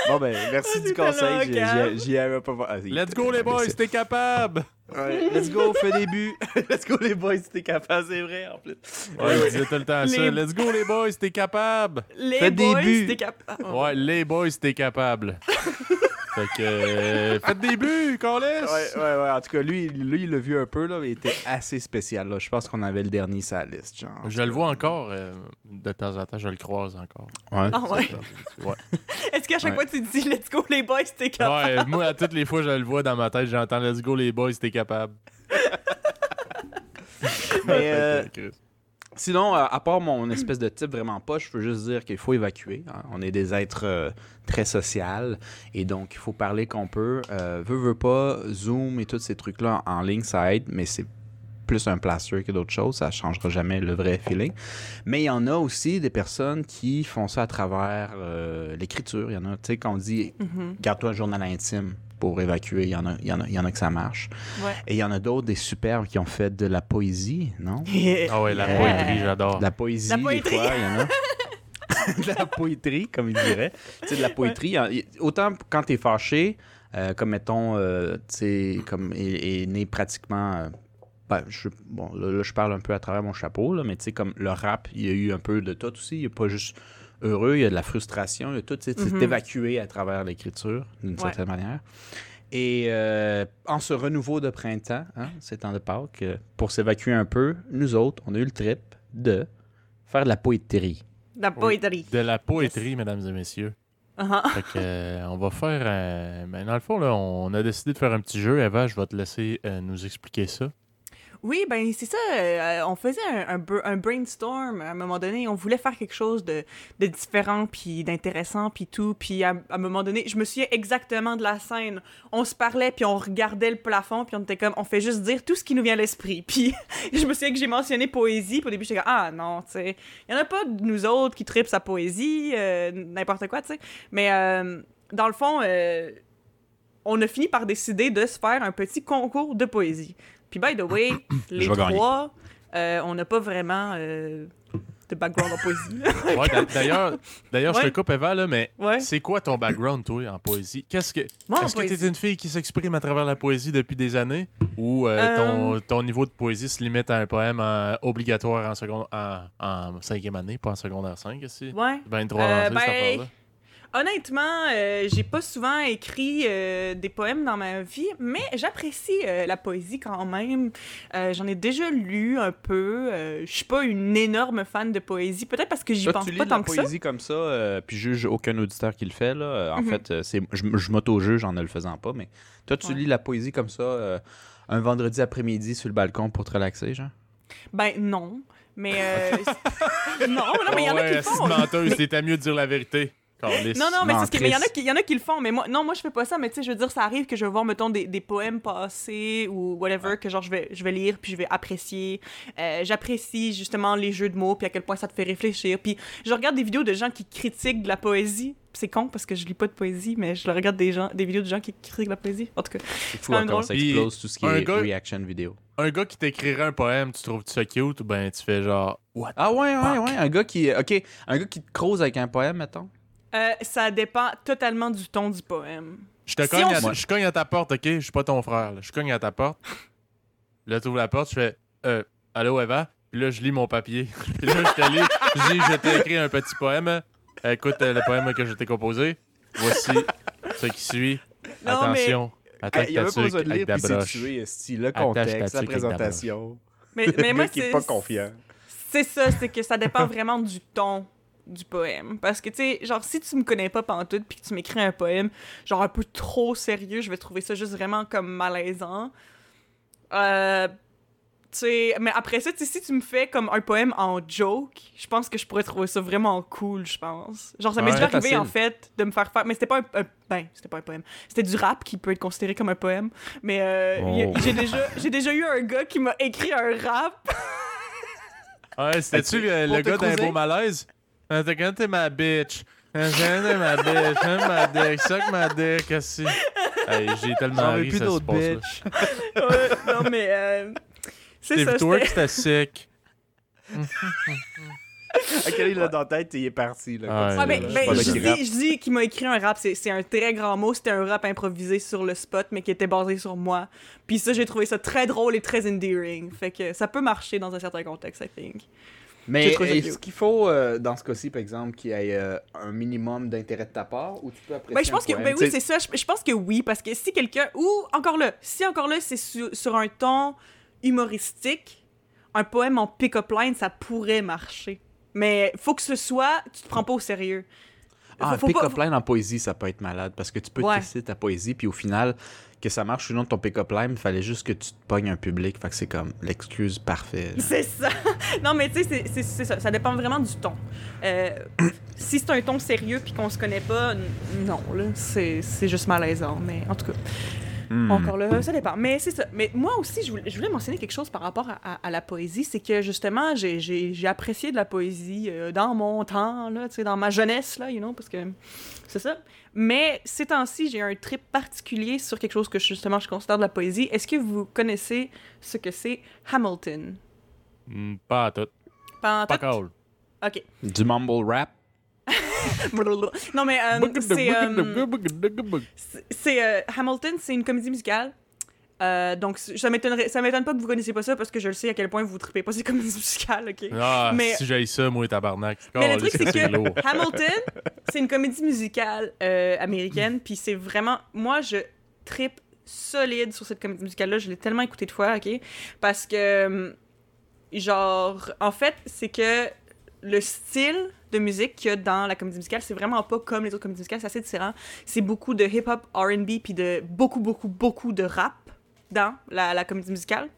Bon, ben, merci Ah, du conseil. J'y- avais pas... ah, Let's go, les boys, t'es capable! Ouais, let's go, fais des buts. let's go, les boys, t'es capable, c'est vrai, en plus. Ouais, il disait tout le temps ça. Les- Let's go, les boys, t'es capable! Les des boys, buts. t'es capable. Oh. Ouais, les boys, t'es capable. fait que. euh, faites des buts! Ouais, ouais, ouais. En tout cas, lui, lui il l'a vu un peu, là, mais il était assez spécial. Là. Je pense qu'on avait le dernier sur la liste. Genre. Je le vois encore, euh, de temps en temps, je le croise encore. Ouais. Ah ouais. Ouais. Est-ce qu'à chaque Ouais. fois tu dis let's go les boys, t'es capable? Ouais, moi, à toutes les fois, je le vois dans ma tête, j'entends Let's go, les boys, t'es capable. Mais, euh. Sinon, euh, à part mon espèce de type vraiment pas, je veux juste dire qu'il faut évacuer. hein. On est des êtres euh, très sociaux et donc il faut parler qu'on peut. Euh, veux, veux pas, Zoom et tous ces trucs-là en ligne, ça aide, mais c'est plus un plaster que d'autres choses. Ça changera jamais le vrai feeling. Mais il y en a aussi des personnes qui font ça à travers euh, l'écriture. Il y en a, tu sais, quand on dit Mhm. garde-toi un journal intime pour évacuer, il y en a, il y en a, il y en a que ça marche. Ouais. Et il y en a d'autres, des superbes qui ont fait de la poésie, non? Ah ouais, la Yeah. poétrie, j'adore. De la poésie, La des fois, il y en a. de la poétrie, comme il dirait. Tu sais, de la poétrie. a- il- Autant quand t'es fâché, euh, comme mettons, euh, tu sais, comme est, est né pratiquement. euh, ben, je, bon, là, là, je parle un peu à travers mon chapeau, là, mais tu sais, comme le rap, il y a eu un peu de tout aussi. Il n'y a pas juste heureux, il y a de la frustration, il y a tout. C'est Mhm. évacué à travers l'écriture, d'une Ouais. certaine manière. Et euh, en ce renouveau de printemps, hein, ces temps de Pâques, euh, pour s'évacuer un peu, nous autres, on a eu le trip de faire de la poétrie. La poétrie. De la poétrie, mesdames et messieurs. Uh-huh. Fait que, euh, on va faire. euh, ben, dans le fond, là, on a décidé de faire un petit jeu. Eva, je vais te laisser euh, nous expliquer ça. Oui, ben c'est ça. euh, on faisait un, un br- un brainstorm à un moment donné. On voulait faire quelque chose de, de différent, puis d'intéressant, puis tout. Puis à, un moment donné, je me souviens exactement de la scène. On se parlait, puis on regardait le plafond, puis on était comme, on fait juste dire tout ce qui nous vient à l'esprit. Puis je me souviens que j'ai mentionné poésie. Puis au début, j'étais comme, ah non, tu sais, il y en a pas de nous autres qui tripent sa poésie, euh, n'importe quoi, tu sais. Mais euh, dans le fond, on a fini par décider de se faire un petit concours de poésie. Puis, by the way, les trois, euh, on n'a pas vraiment euh, de background en poésie. Ouais, d'a- d'ailleurs, d'ailleurs je te coupe, Eva, là, mais ouais. c'est quoi ton background, toi, en poésie? Qu'est-ce que. Est-ce que tu es une fille qui s'exprime à travers la poésie depuis des années? Ou euh, ton, ton niveau de poésie se limite à un poème euh, obligatoire en, seconde, en, en cinquième année, pas en secondaire 5, ici? Ouais. Ben trop Euh, avancé, cette ben. Honnêtement, euh, j'ai pas souvent écrit euh, des poèmes dans ma vie, mais j'apprécie euh, la poésie quand même. Euh, J'en ai déjà lu un peu. Euh, Je suis pas une énorme fan de poésie, peut-être parce que j'y pense tu lis pas la tant que ça. poésie comme ça, euh, puis juge aucun auditeur qui le fait. Là. En Mhm. fait, euh, c'est, je, je m'auto-juge en ne le faisant pas, mais toi, tu Ouais. lis la poésie comme ça euh, un vendredi après-midi sur le balcon pour te relaxer, genre? Ben non, mais euh, non, non, mais il y en a qui le c'est font. menteuse, c'était mieux de dire la vérité. Calisse. Non, non, mais c'est ce y en a qui, y en a qui le font, mais moi, non, moi je fais pas ça, mais tu sais, je veux dire, ça arrive que je vais voir, mettons, des, des poèmes passés ou whatever, que genre je vais, je vais lire, puis je vais apprécier. Euh, J'apprécie justement les jeux de mots, puis à quel point ça te fait réfléchir. Puis je regarde des vidéos de gens qui critiquent de la poésie. C'est con parce que je lis pas de poésie, mais je regarde des, gens, des vidéos de gens qui critiquent de la poésie. En tout cas, C'est fou quand même ça explose tout ce qui un est gars- reaction vidéo. Un gars qui t'écrirait un poème, tu trouves ça cute? Ou ben tu fais genre What? Ah ouais, ouais, Fuck? ouais. Un gars qui. Ok, un gars qui te croise avec un poème, mettons? Euh, ça dépend totalement du ton du poème. Je te Si cogne, on à, je cogne à ta porte, ok? Je suis pas ton frère. là. Je cogne à ta porte. Là, tu ouvres la porte, je fais euh, Allô, Eva? Puis là, je lis mon papier. Puis là, je te lis. Je dis Je t'ai écrit un petit poème. Écoute euh, le poème que je t'ai composé. Voici ce qui suit. Non, Attention. Attaque il y avait ta pas besoin de lire puis le contexte, la présentation. Mais, Le mais moi, gars qui est c'est pas confiant. C'est ça, c'est que ça dépend vraiment du ton du poème. Parce que, tu sais, genre, si tu me connais pas pantoute puis que tu m'écris un poème, genre un peu trop sérieux, je vais trouver ça juste vraiment comme malaisant. Euh. Tu sais, mais après ça, tu sais, si tu me fais comme un poème en joke, je pense que je pourrais trouver ça vraiment cool, je pense. Genre, ça m'est Ouais, déjà arrivé, facile. en fait, de me faire faire... Mais c'était pas un... un- ben, c'était pas un poème. C'était du rap qui peut être considéré comme un poème. Mais euh, Oh. j'ai déjà, j'ai déjà eu un gars qui m'a écrit un rap Ouais, c'était-tu le, gars d'un beau malaise? Euh, T'as quand t'es ma bitch. Euh, T'es ma bitch. Hein, ma dick. Suck ma dick, aussi. Hey, j'ai tellement ri, plus ça se d'autres passe. Ouais, non, mais. euh, c'est ça. Twerk, c'était- c'était sick. À quel il l'a dans la tête, il est parti. Là, Ah, ben, là, ben, je, dis, je dis qu'il m'a écrit un rap, c'est c'est un très grand mot, c'était un rap improvisé sur le spot, mais qui était basé sur moi. Puis ça, j'ai trouvé ça très drôle et très endearing. Fait que ça peut marcher dans un certain contexte, I think. Mais est-ce qu'il faut, euh, dans ce cas-ci, par exemple, qu'il y ait euh, un minimum d'intérêt de ta part ou tu peux apprécier Ben, je pense un que, ben oui, c'est ça. Je, je pense que oui, parce que si quelqu'un. Ou encore là, si encore là, c'est sur, sur un ton humoristique, un poème en pick-up line, ça pourrait marcher. Mais faut que ce soit. Tu te prends pas au sérieux. Ah, un Faut- pick-up line en poésie, ça peut être malade parce que tu peux Ouais. tester ta poésie, puis au final, que ça marche ou non ton pick-up line, il fallait juste que tu te pognes un public. Fait que c'est comme l'excuse parfaite. C'est ça. non, mais tu sais, c'est- ça. Ça dépend vraiment du ton. Euh, si c'est un ton sérieux puis qu'on se connaît pas, non, là, c'est juste malaisant. Mais en tout cas, Hmm. encore là, ça dépend. Mais c'est ça. Mais moi aussi, je voulais, je voulais mentionner quelque chose par rapport à, à- à la poésie. C'est que justement, j'ai- j'ai j'ai apprécié de la poésie euh, dans mon temps, là, tu sais, dans ma jeunesse, là, you know, parce que c'est ça. Mais ces temps-ci, j'ai un trip particulier sur quelque chose que justement je considère de la poésie. Est-ce que vous connaissez ce que c'est Hamilton? Hmm, pas à tout. Pas en Pas tête? cool. Ok. Du mumble rap? Non, mais euh, c'est. euh, euh, Hamilton, c'est une comédie musicale. Euh, donc, ça m'étonnerait, ça m'étonne pas que vous connaissiez pas ça parce que je le sais à quel point vous tripez pas ces comédies musicales, ok? Ah, Mais- si j'aille ça, moi, tabarnak. Mais le truc, c'est que. Hamilton, c'est une comédie musicale euh, américaine, puis c'est vraiment. Moi, je tripe solide sur cette comédie musicale-là. Je l'ai tellement écoutée de fois, ok? Parce que. hum, Genre, en fait, c'est que le style de musique qu'il y a dans la comédie musicale, c'est vraiment pas comme les autres comédies musicales, c'est assez différent. C'est beaucoup de hip-hop, R&B, puis de beaucoup, beaucoup, beaucoup de rap dans la, la comédie musicale.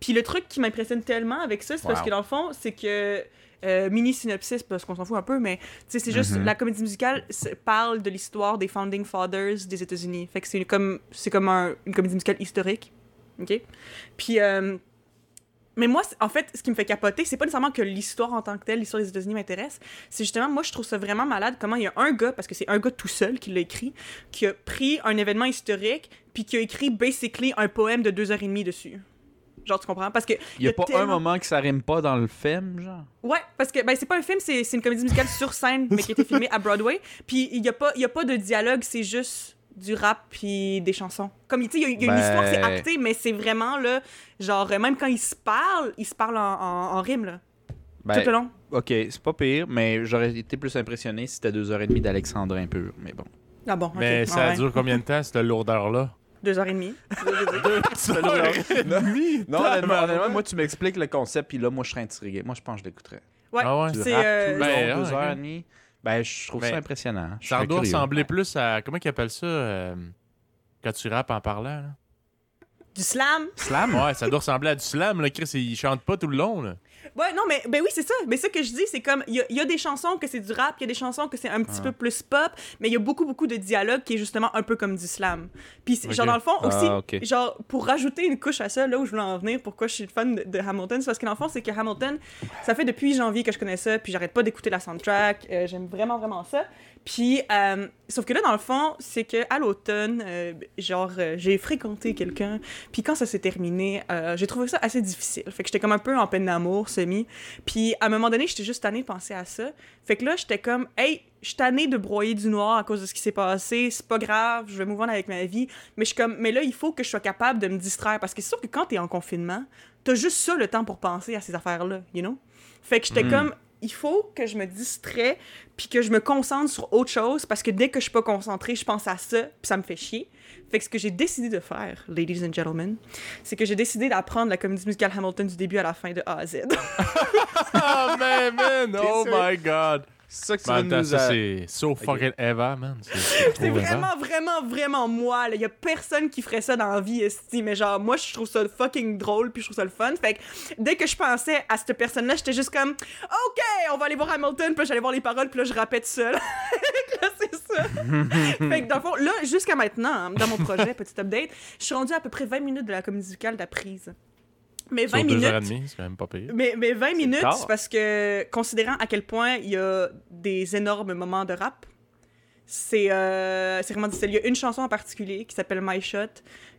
Puis le truc qui m'impressionne tellement avec ça, c'est parce que dans le fond, c'est que euh, mini synopsis parce qu'on s'en fout un peu, mais c'est juste Mhm. la comédie musicale parle de l'histoire des founding fathers des États-Unis. Fait que c'est comme c'est comme un- une comédie musicale historique, ok? Puis euh, mais moi, en fait, ce qui me fait capoter, c'est pas nécessairement que l'histoire en tant que telle, l'histoire des États-Unis m'intéresse. C'est justement, moi, je trouve ça vraiment malade comment il y a un gars, parce que c'est un gars tout seul qui l'a écrit, qui a pris un événement historique, puis qui a écrit basically un poème de deux heures et demie dessus. Genre, tu comprends? Parce que. Il y a pas un moment que ça rime pas dans le film, genre? Ouais, parce que ben, c'est pas un film, c'est une comédie musicale sur scène, mais qui a été filmée à Broadway. Puis il y a pas, il y a pas de dialogue, c'est juste du rap puis des chansons. Comme, tu sais, il y a, il y a une Ben- histoire, c'est acté, mais c'est vraiment, là, genre, euh, même quand ils se parlent, ils se parlent en, en, en rime, là, Ben, tout le long. ok, c'est pas pire, mais j'aurais été plus impressionné si c'était deux heures et demie d'Alexandrin pur. Mais bon. Ah bon, ok. Mais Ah ça ouais. dure combien de temps, cette lourdeur-là? Deux heures et demie. Non, honnêtement, moi, tu m'expliques le concept, puis là, moi, je serais intrigué. Moi, je pense que je l'écouterais. Ouais, Ah ouais? Du c'est... rap euh, Ben, long, ouais, deux heures ouais. et demie. Ben, je trouve Ben, ça impressionnant. Je Ça doit ressembler plus à. Comment ils appellent ça euh, quand tu rappes en parlant? là? Du slam? Slam? Ouais, ça doit ressembler à du slam, là. Chris, il chante pas tout le long, là. Ouais, non, mais ben oui, c'est ça. Mais ça que je dis, c'est comme, il y, a- il y a des chansons que c'est du rap, il y a des chansons que c'est un petit peu plus pop, mais il y a beaucoup, beaucoup de dialogue qui est justement un peu comme du slam. Puis, genre, dans le fond, Ah, aussi, genre, pour rajouter une couche à ça, là où je voulais en venir, pourquoi je suis fan de, de Hamilton, c'est parce que dans le fond, c'est que Hamilton, ça fait depuis janvier que je connais ça, puis j'arrête pas d'écouter la soundtrack, euh, j'aime vraiment, vraiment ça. Puis, euh, sauf que là, dans le fond, c'est que à l'automne, euh, genre, euh, j'ai fréquenté quelqu'un, puis quand ça s'est terminé, euh, j'ai trouvé ça assez difficile. Fait que j'étais comme un peu en peine d'amour, semi. Puis, à un moment donné, j'étais juste tannée de penser à ça. Fait que là, j'étais comme, hey, je suis tannée de broyer du noir à cause de ce qui s'est passé, c'est pas grave, je vais move on avec ma vie. Mais je suis comme, mais là, il faut que je sois capable de me distraire, parce que c'est sûr que quand t'es en confinement, t'as juste ça le temps pour penser à ces affaires-là, you know? Fait que j'étais Mm. comme, il faut que je me distrais puis que je me concentre sur autre chose parce que dès que je suis pas concentrée, je pense à ça puis ça me fait chier. Fait que ce que j'ai décidé de faire, ladies and gentlemen, c'est que j'ai décidé d'apprendre la comédie musicale Hamilton du début à la fin de A à Z. Oh, man, man! Oh my god! C'est ça que tu veux nous... euh, c'est so fucking Eva, man. C'est- vraiment, vraiment, vraiment moi. Il y a personne qui ferait ça dans la vie, esti. Mais genre, moi, je trouve ça fucking drôle puis je trouve ça le fun. Fait que dès que je pensais à cette personne-là, j'étais juste comme, OK, on va aller voir Hamilton. Puis j'allais voir les paroles puis là, je tout seul. là, c'est ça. fait que dans le fond, là, jusqu'à maintenant, hein, dans mon projet, petit update, je suis rendue à peu près 20 minutes de la comédie musicale d'apprise. Mais 20 Sur deux heures et minutes. demie, c'est quand même pas pire. Mais, mais 20 minutes, c'est parce que, considérant à quel point il y a des énormes moments de rap, c'est euh, c'est vraiment difficile. Il y a une chanson en particulier qui s'appelle My Shot,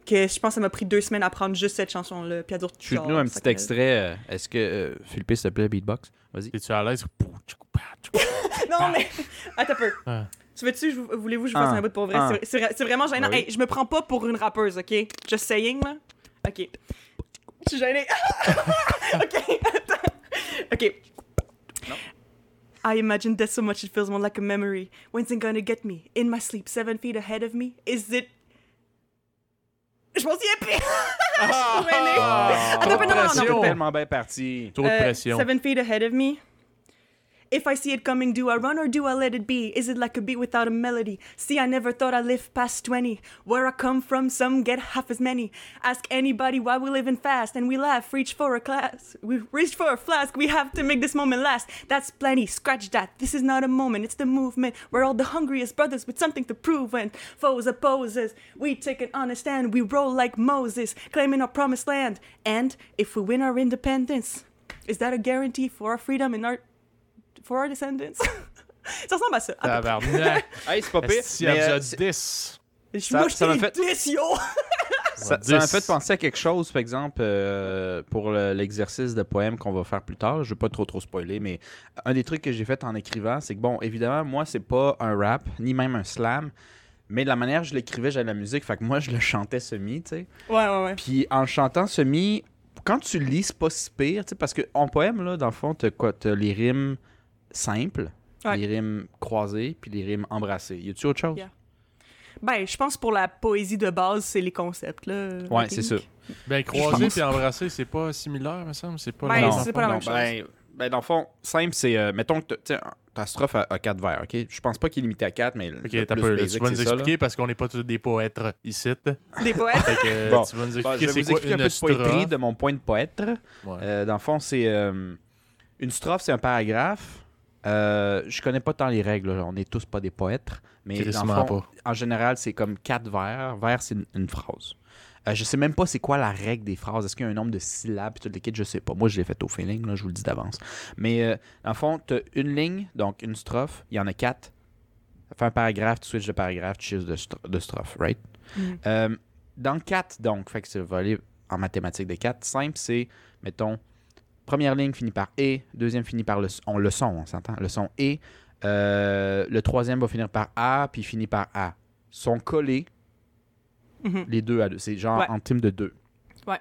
que je pense que ça m'a pris deux semaines à prendre juste cette chanson-là. Puis à d'autres Shoot-nous un petit extrait. euh, Est-ce que... euh, Philippe, s'il te plaît, beatbox? Vas-y. Es-tu à l'aise? Non, mais. Attends un peu. Ah. Tu veux-tu, je vous- voulez-vous que je fasse Ah. un bout pour vrai? Ah. C'est vraiment gênant. Oui. Hey, je me prends pas pour une rappeuse, ok? Just saying, là. Ok. Je suis gênée. ok, attends. Ok. I imagine that so much it feels more like a memory. When's it gonna get me? In my sleep, seven feet ahead of me? Is it? Je m'en souviens plus! Je suis gênée. Ah. Attends, non, non, non, tellement bien parti. Trop de Uh, pression. Seven feet ahead of me? If I see it coming, do I run or do I let it be? Is it like a beat without a melody? See, I never thought I'd live past 20. Where I come from, some get half as many. Ask anybody why we living fast, and we laugh. Reach for a class, we reach for a flask. We have to make this moment last. That's plenty. Scratch that. This is not a moment. It's the movement. We're all the hungriest brothers with something to prove. And foes opposes. We take an honest stand. We roll like Moses, claiming our promised land. And if we win our independence, is that a guarantee for our freedom and our for our descendants? ça ressemble à ça. à Tabarnak. Hey, c'est pas pire. Elle euh, nous a c'est- 10. près. ça- Moi, ça m'a fait- déçu. Ça Ouais, ça m'a 10. fait penser à quelque chose, par exemple, euh, pour le- l'exercice de poème qu'on va faire plus tard. Je vais pas trop trop spoiler, mais un des trucs que j'ai fait en écrivant, c'est que, bon, évidemment, moi, c'est pas un rap, ni même un slam, mais de la manière que je l'écrivais, j'avais la musique, fait que moi, je le chantais semi, tu sais. Ouais, ouais, ouais. Puis en chantant semi, quand tu le lis, c'est pas si pire, tu sais, parce qu'en poème, là, dans le fond, t'as quoi? T'as les rimes simples, Ouais. les rimes croisées, puis les rimes embrassées. Y a-tu autre chose? Yeah. Ben, je pense pour la poésie de base, c'est les concepts, là. Ouais, c'est ça. Ben, croiser puis embrasser, c'est pas similaire, me semble. C'est pas Ben, la- c'est pas la même Ben, ben, dans le fond, simple, c'est. euh, mettons que ta strophe a, a quatre vers, OK? Je pense pas qu'il est limité à quatre, mais. Ok, le t'as peu. basic, Tu vas nous ça, expliquer parce qu'on n'est pas tous des poètes ici. Fait Des poètes? que Bon. tu vas nous je expliquer vais c'est vous quoi expliquer un peu de poétrie de mon point de poète. Ouais. Euh, dans le fond, c'est. euh, une strophe, c'est un paragraphe. Euh, je connais pas tant les règles, là. on est tous pas des poètes, mais dans le Crissement fond, pas. en général, c'est comme quatre vers. Vers, c'est une, une phrase. Euh, je sais même pas c'est quoi la règle des phrases. Est-ce qu'il y a un nombre de syllabes, tout le kit, je sais pas. Moi, je l'ai fait au feeling, là, je vous le dis d'avance. Mais euh, dans le fond, tu as une ligne, donc une strophe, il y en a quatre. Ça fait un paragraphe, tu switches de paragraphe, tu switches de, stro- de strophe, right? Mhm. Euh, dans 4, donc, fait que ça va aller en mathématiques de 4. Simple, c'est, mettons, première ligne finit par E, deuxième finit par le, on, le son, on s'entend, le son E. Euh, le troisième va finir par A, puis finit par A. Sont collés, Mhm. les deux à deux. C'est genre Ouais. en team de deux. Ouais.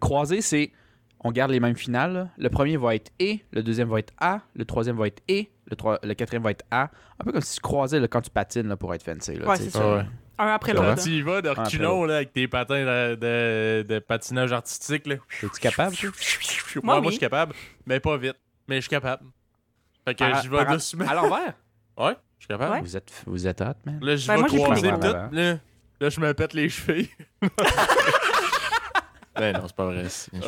Croisé, c'est, on garde les mêmes finales. Le premier va être E, le deuxième va être A, le troisième va être E, le, quatrième va être A. Un peu comme si tu croisais là, quand tu patines là, pour être fancy. Là, Ouais, tu sais. c'est Ah ça. Un après l'autre. Quand tu y vas de reculons là, avec tes patins de, de- de patinage artistique, là. Es-tu capable? toi? moi, Moi, oui. je suis capable, mais pas vite. Mais je suis capable. Fait que je vais doucement. À l'envers? Ouais, je suis capable. Ouais. Vous êtes, vous êtes hot, man. Là, je Ben, vais croiser tout. Là, là, je me pète les chevilles. Ben non, c'est pas vrai. Ouais.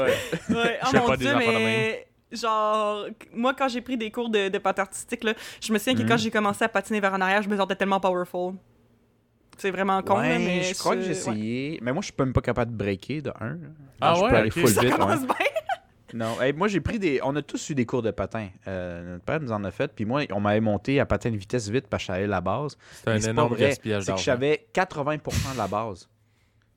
Ouais, oh Je mon pas dieu, mais genre, moi quand j'ai pris des cours de, de patin artistique, là, je me souviens que Mhm. quand j'ai commencé à patiner vers en arrière, je me sentais tellement powerful. C'est vraiment con, là, mais. je crois que j'ai ouais. essayé. Mais moi, je suis même pas capable de breaker de 1. Ah je ouais, peux aller full Ça vite. ouais. commence bien. Non, hey, moi j'ai pris des. On a tous eu des cours de patin. Euh, notre père nous en a fait. Puis moi, on m'avait monté à patin de vitesse vite parce que je savais la base. C'est un énorme vrai. gaspillage C'est que j'avais 80% de la base.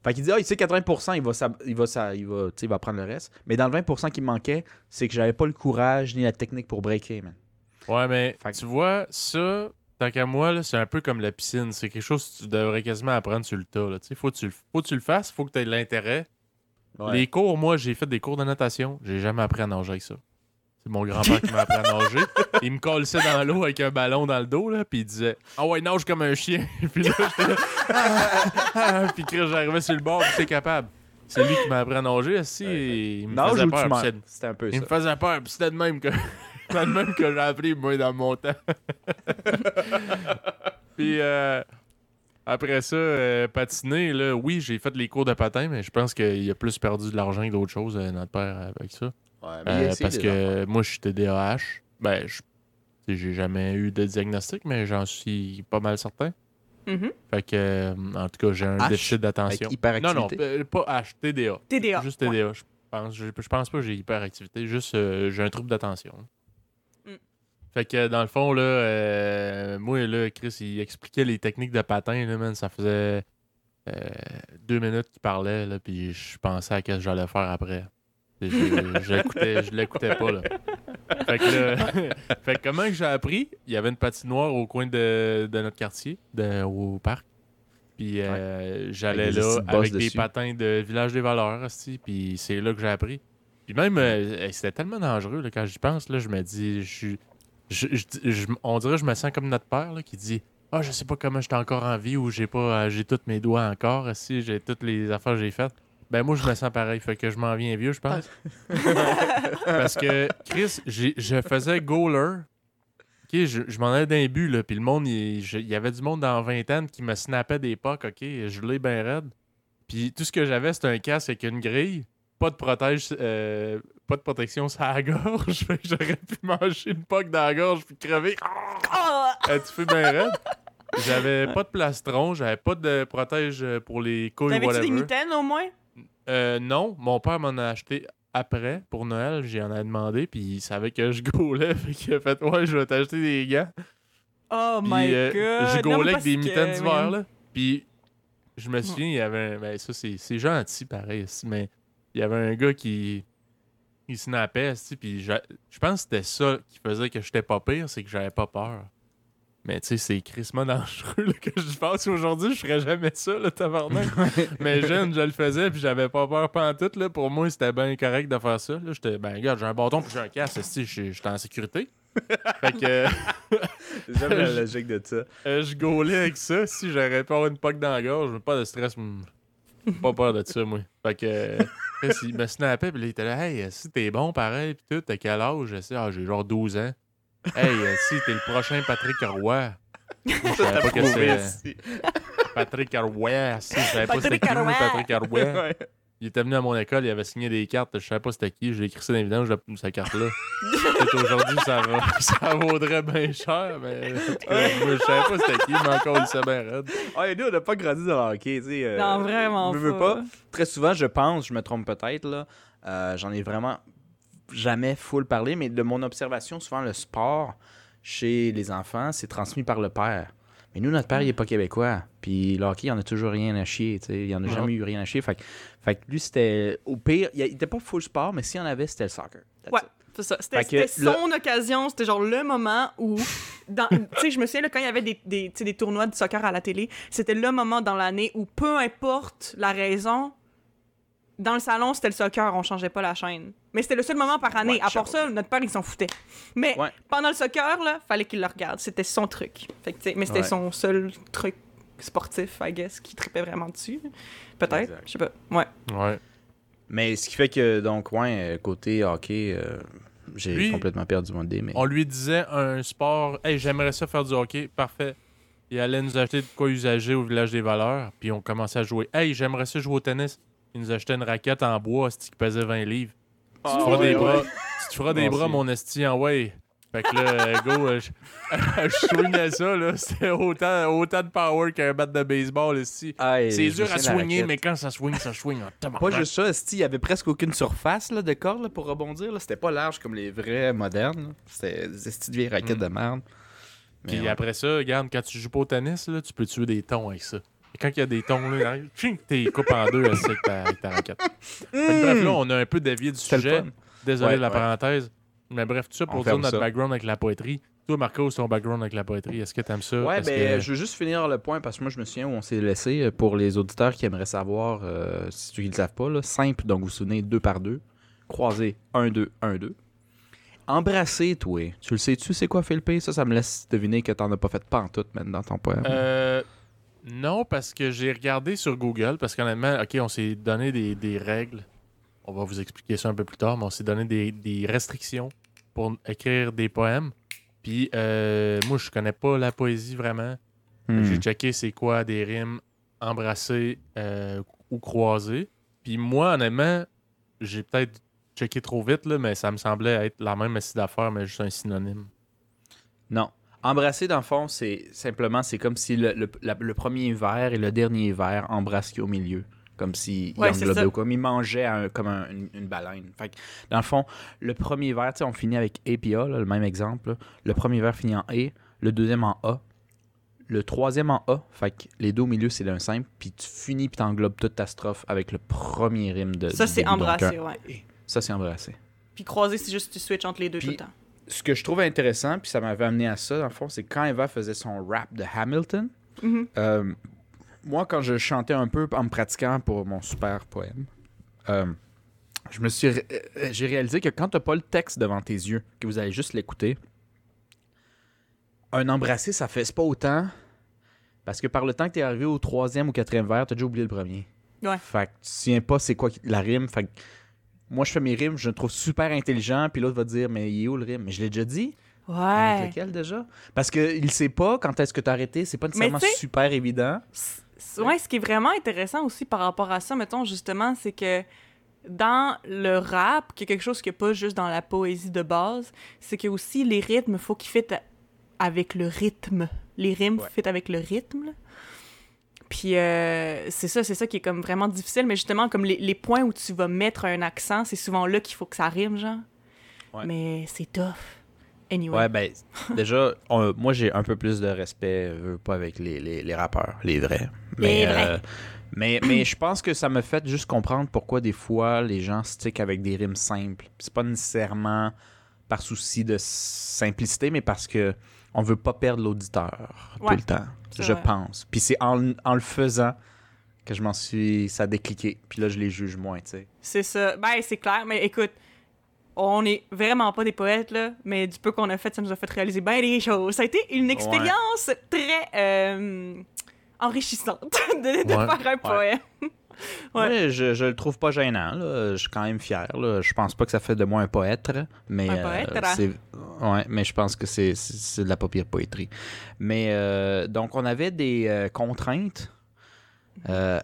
Fait qu'il dit, ah, il sait 80%, il va, il va, ça- il va, il prendre le reste. Mais dans le 20% qui me manquait, c'est que j'avais pas le courage ni la technique pour breaker, man. Ouais, mais Fait que- tu vois, ça, tant qu'à moi, là, c'est un peu comme la piscine. C'est quelque chose que tu devrais quasiment apprendre sur le tas. Là. Faut, que tu, le- faut que tu le fasses, faut que tu aies de l'intérêt. Les cours, moi, j'ai fait des cours de natation. J'ai jamais appris à nager avec ça. C'est mon grand-père qui m'a appris à nager. Il me collait dans l'eau avec un ballon dans le dos, là, puis il disait Ah ouais, nage comme un chien. puis là, j'étais là, puis j'arrivais sur le bord, puis j'étais capable. C'est lui qui m'a appris à nager, aussi. et il me Nage faisait peur. c'est- C'était un peu il ça. me faisait peur, puis c'était de même que, c'était de même que j'ai appris, moi, dans mon temps. puis euh, après ça, euh, patiner, là, oui, j'ai fait les cours de patin, mais je pense qu'il a plus perdu de l'argent que d'autres choses, euh, notre père, avec ça. Ouais, mais il Euh, parce que moi, je suis TDAH. Ben, j'ai jamais eu de diagnostic, mais j'en suis pas mal certain. Mhm. Fait que, euh, en tout cas, j'ai un H, déficit d'attention. Non, non, pas H, TDA. TDA. Juste ouais. TDA. Je pense, je, je pense pas que j'ai hyperactivité, juste euh, j'ai un trouble d'attention. Fait que dans le fond, là, euh, moi, là, Chris, il expliquait les techniques de patin, là, man, ça faisait euh, deux minutes qu'il parlait, là, puis je pensais à ce que j'allais faire après. Je, je, l'écoutais- pas, là. Fait que, là, fait que comment j'ai appris? Il y avait une patinoire au coin de, de notre quartier, de, au parc. Puis euh, j'allais là avec des patins de Village des Valeurs, esti, puis c'est là que j'ai appris. Puis même, euh, c'était tellement dangereux là, quand j'y pense, là, je me dis, je suis. Je- je- je- on dirait que je me sens comme notre père là, qui dit Ah, je sais pas comment j'étais encore en vie ou j'ai pas euh, j'ai tous mes doigts encore, si j'ai toutes les affaires que j'ai faites. Ben moi je me sens pareil, fait que je m'en viens vieux, je pense. Parce que Chris, je faisais goaler. Ok, je, je m'en allais d'un but, là, puis le monde, il, y avait du monde dans la vingtaine qui me snappait des pucks, ok, je l'ai bien raide. Puis tout ce que j'avais, c'était un casque avec une grille, pas de protège, euh, pas de protection sur la gorge, fait que j'aurais pu manger une puck dans la gorge puis crever. Ah! Ah, tu fais bien raide? J'avais pas de plastron, j'avais pas de protège euh, pour les couilles T'avais-tu whatever. des mitaines au moins? Euh, non, mon père m'en a acheté après pour Noël. J'en ai demandé, puis il savait que je gaulais. Fait qu'il a fait Ouais, je vais t'acheter des gants. Oh Puis, my euh, god! je gaulais avec des mitaines que, d'hiver. là. Puis je me souviens, il y avait un. Ben, ça, c'est gentil, pareil. Mais il y avait un gars qui. Il snappait, puis je je pense que c'était ça qui faisait que j'étais pas pire, c'est que j'avais pas peur. Mais tu sais, c'est crissement dangereux là, que je pense aujourd'hui, je ferais jamais ça, là, tabarnak. Mais jeune, je le faisais, puis j'avais pas peur pantoute, là. Pour moi, c'était bien correct de faire ça. J'étais, ben, regarde, j'ai un bâton, puis j'ai un casque, je- j'étais en sécurité. fait que J'aime la logique de ça. euh, je gaulais avec ça. Si j'aurais pas une poque dans la gorge, pas de stress, hmm, pas peur de ça, moi. Fait que, il me snappait, puis là, il était là, hey, si t'es bon, pareil, puis tout, t'as quel âge? Ah, j'ai genre 12 ans. Hey, si t'es le prochain Patrick Roy. Je savais pas que c'est. Patrick Roy, si, je savais pas c'était Patrick qui. Patrick Roy. Il était venu à mon école, il avait signé des cartes, je savais pas c'était qui, j'ai écrit ça dans la- sa carte-là. Peut-être aujourd'hui, ça, va- ça vaudrait bien cher, mais cas, moi, je savais pas c'était qui, mais encore, il sait bien raide. Ah, nous, on n'a pas grandi dans le hockey, tu sais. euh, Non, vraiment je veux pas. pas. Très souvent, je pense, je me trompe peut-être, là. euh, J'en ai vraiment jamais full parlé, mais de mon observation, souvent, le sport chez les enfants, c'est transmis par le père. Mais nous, notre père, il est pas québécois. Puis le hockey, il en a toujours rien à chier. Il en a jamais eu rien à chier. Fait, que- fait que lui, c'était. Au pire, il il était pas full sport, mais s'il y en avait, c'était le soccer. That's Ouais, it. c'est ça. C'était son occasion, c'était genre le moment où. Tu sais, je me souviens, là, quand il y avait des, des, des tournois de soccer à la télé, c'était le moment dans l'année où peu importe la raison, dans le salon, c'était le soccer, on changeait pas la chaîne. Mais c'était le seul moment par année. Ouais, à part ça, notre père, il s'en foutait. Mais Ouais. pendant le soccer, là, fallait qu'il le regarde. C'était son truc. Fait que, mais c'était Ouais. son seul truc sportif, I guess, qui tripait vraiment dessus. Peut-être. Je sais pas. Ouais. Ouais. Mais ce qui fait que, donc, ouais, côté hockey, euh, j'ai Lui, complètement perdu mon idée. Mais... On lui disait un sport, hey, j'aimerais ça faire du hockey, parfait. Il allait nous acheter de quoi usager au village des valeurs, puis on commençait à jouer. Hey, j'aimerais ça jouer au tennis. Il nous achetait une raquette en bois qui pesait 20 livres. Ah, tu te feras ouais, des ouais. bras, tu te feras des Moi bras, mon esti, en way. Fait que là, go, euh, je, je swingais ça, là. C'était autant, autant de power qu'un bat de baseball, ici. C'est dur à raquette. mais quand ça swing, ça swing en Pas juste ça, esti, il y avait presque aucune surface là, de corde là, pour rebondir. là. C'était pas large comme les vrais modernes. C'était des esti de vieilles raquettes Mm. de merde. Puis Mais ouais. après ça, regarde, quand tu joues pas au tennis, là, tu peux tuer des tons avec ça. Et quand il y a des tons, là, t'es coupes en deux esti, avec ta, avec ta raquette. Fait que bref, là, on a un peu dévié du sujet. Désolé Ouais, de la ouais. parenthèse. Mais bref, tout ça On pour dire notre ça. background avec la poétrie. Toi, Marco, ton background avec la poétrie, est-ce que t'aimes ça? Ouais, ben, que- je veux juste finir le point parce que moi, je me souviens où on s'est laissé euh, pour les auditeurs qui aimeraient savoir, euh, si ceux qui ne le savent pas, là, simple, donc vous vous souvenez, deux par deux, croisé, un, deux, un, deux. Embrasser, toi. Tu le sais-tu, c'est quoi, Philippe? Ça, ça me laisse deviner que t'en as pas fait pas en tout, même, dans ton poème. Euh, non, parce que j'ai regardé sur Google, parce qu'honnêtement, OK, on s'est donné des, des règles. On va vous expliquer ça un peu plus tard, mais on s'est donné des, des restrictions pour écrire des poèmes. Puis euh, moi, je connais pas la poésie vraiment. Hmm. J'ai checké c'est quoi des rimes embrassées euh, ou croisées. Puis moi, honnêtement, j'ai peut-être checké trop vite, là, mais ça me semblait être la même assiette d'affaires, mais juste un synonyme. Non. Embrasser, dans le fond, c'est simplement, c'est comme si le, le- la- le premier verre et le dernier verre embrassent qui au milieu. Comme s'il Ouais, comme il mangeait un- comme un- une, une baleine. Fait que, dans le fond, le premier verre, tu sais, on finit avec A puis A, là, le même exemple. là. Le premier verre finit en E, le deuxième en A, le troisième en A. Fait que les deux au milieu, c'est d'un simple. Puis tu finis puis t'englobes toute ta strophe avec le premier rime de. Ça, c'est embrasser, un- ouais. Ça, c'est embrasser. Puis croiser, c'est juste tu switches entre les deux tout le temps. Ce que je trouve intéressant, puis ça m'avait amené à ça, dans le fond, c'est quand Eva faisait son rap de Hamilton. Mhm. euh, moi, quand je chantais un peu en me pratiquant pour mon super poème, euh, je me suis, ré- euh, j'ai réalisé que quand t'as pas le texte devant tes yeux, que vous allez juste l'écouter, un embrassé, ça fait c'est pas autant. Parce que par le temps que t'es arrivé au troisième ou quatrième vers, t'as déjà oublié le premier. Ouais. Fait que tu te souviens pas c'est quoi la rime. Fait que moi, je fais mes rimes, je le trouve super intelligent, puis l'autre va dire, mais il est où le rime? Mais je l'ai déjà dit. Avec Ouais. lequel déjà? Parce qu'il sait pas quand est-ce que t'as arrêté, c'est pas nécessairement super évident. Ouais, ce qui est vraiment intéressant aussi par rapport à ça, mettons, justement, c'est que dans le rap, qui est quelque chose qui n'est pas juste dans la poésie de base, c'est que aussi les rythmes, faut qu'ils fitent avec le rythme. Les rimes Ouais. avec le rythme. là. Puis euh, c'est ça, c'est ça qui est comme vraiment difficile, mais justement, comme les, les points où tu vas mettre un accent, c'est souvent là qu'il faut que ça rime, genre. Ouais. Mais c'est tough. Anyway. Ouais, ben, déjà, on- moi, j'ai un peu plus de respect, euh, pas avec les, les, les rappeurs, les vrais. Mais, Les vrais. euh, mais, mais je pense que ça me fait juste comprendre pourquoi des fois les gens stick avec des rimes simples. C'est pas nécessairement par souci de simplicité, mais parce que on veut pas perdre l'auditeur Ouais, tout le temps. Je vrai. pense. Puis c'est en, en le faisant que je m'en suis. Ça a décliqué. Puis là, je les juge moins, tu sais. C'est ça. Ben, c'est clair, mais écoute, on est vraiment pas des poètes, là, mais du peu qu'on a fait, ça nous a fait réaliser bien des choses. Ça a été une expérience très euh, enrichissante de, de Ouais, faire un poème. Ouais. Ouais, je, je le trouve pas gênant. Là. Je suis quand même fier. Là. Je pense pas que ça fait de moi un poète. Mais, Un euh, poète, c'est ouais, mais je pense que c'est, de la pas pire poétrie. Mais euh, donc, on avait des euh, contraintes.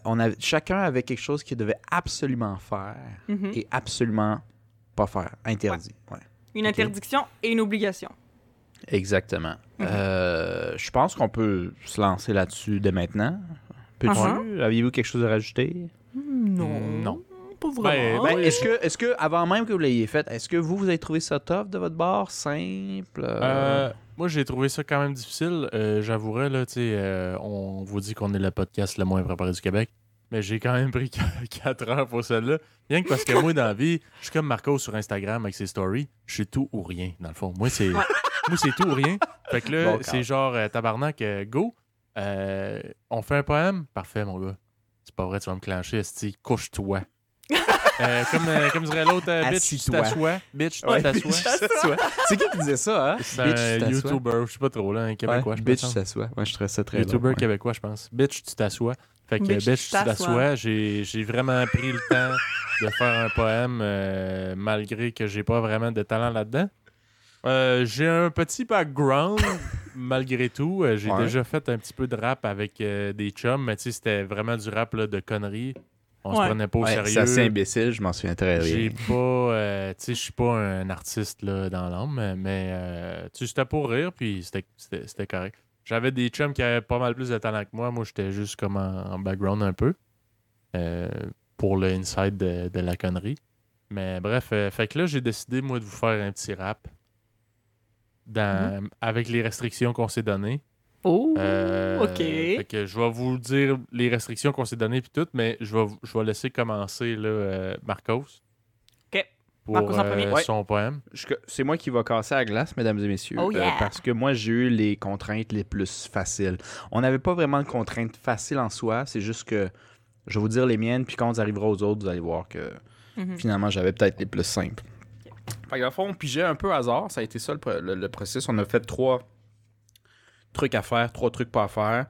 On avait, chacun avait quelque chose qu'il devait absolument faire Mhm. et absolument pas faire. Interdit. Ouais. Une interdiction et une obligation. Exactement. Mhm. Euh, je pense qu'on peut se lancer là-dessus dès maintenant. Peux-tu? Uh-huh. Aviez-vous quelque chose à rajouter? Non. Non. Pas vraiment. Ben, est-ce que, est-ce que, avant même que vous l'ayez fait, est-ce que vous, vous avez trouvé ça tough de votre bord? Simple? euh, Euh, moi, j'ai trouvé ça quand même difficile. Euh, J'avouerais, là, tu sais, euh, on vous dit qu'on est le podcast le moins préparé du Québec. Mais j'ai quand même pris 4 heures pour celle-là. Rien que parce que moi, dans la vie, je suis comme Marco sur Instagram avec ses stories. Je suis tout ou rien, dans le fond. Moi, c'est moi c'est tout ou rien. Fait que là, Bon, c'est genre euh, tabarnak, euh, go. Euh, on fait un poème? Parfait, mon gars. C'est pas vrai, tu vas me clencher, esti. Couche-toi. Euh, comme, euh, comme dirait l'autre, euh, bitch, tu t'assois. Bitch, tu Ouais, t'assois. C'est qui qui disait ça, hein? C'est Bitch, tu un t'assois. YouTuber, je sais pas trop, là, un Québécois, Ouais, je bitch, pense. tu t'assois. Ouais, je trouvais ça très YouTuber ouais. québécois, je pense. Bitch, tu t'assois. Fait que Bitch, bitch, tu t'assois. J'ai j'ai vraiment pris le temps de faire un poème, euh, malgré que j'ai pas vraiment de talent là-dedans. Euh, j'ai un petit background, malgré tout. Euh, J'ai Ouais. déjà fait un petit peu de rap avec euh, des chums, mais tu sais, c'était vraiment du rap là, de conneries. On se prenait pas au Ouais, sérieux. c'est assez imbécile, je m'en souviens très J'ai bien. pas. euh, tu sais, je suis pas un artiste là, dans l'âme, mais, euh, tu sais, c'était pour rire, puis c'était- c'était c'était correct. J'avais des chums qui avaient pas mal plus de talent que moi. Moi, j'étais juste comme en, en background un peu. euh, pour le inside de, de la connerie. Mais bref, euh, fait que là, j'ai décidé, moi, de vous faire un petit rap. Dans, Avec les restrictions qu'on s'est données. Oh, Euh, ok. Fait que je vais vous dire les restrictions qu'on s'est données puis tout, mais je vais, je vais laisser commencer là, euh, Marcos. Ok. Pour Marcos en premier. euh, Ouais. son poème. C'est moi qui va casser la glace, mesdames et messieurs. Oh yeah. parce que moi, j'ai eu les contraintes les plus faciles. On n'avait pas vraiment de contraintes faciles en soi. C'est juste que je vais vous dire les miennes, puis quand on arrivera aux autres, vous allez voir que Mhm. finalement, j'avais peut-être les plus simples. Fait que, dans le fond, on pigeait un peu hasard. Ça a été ça le, le- le processus. On a fait trois trucs à faire, trois trucs pas à faire.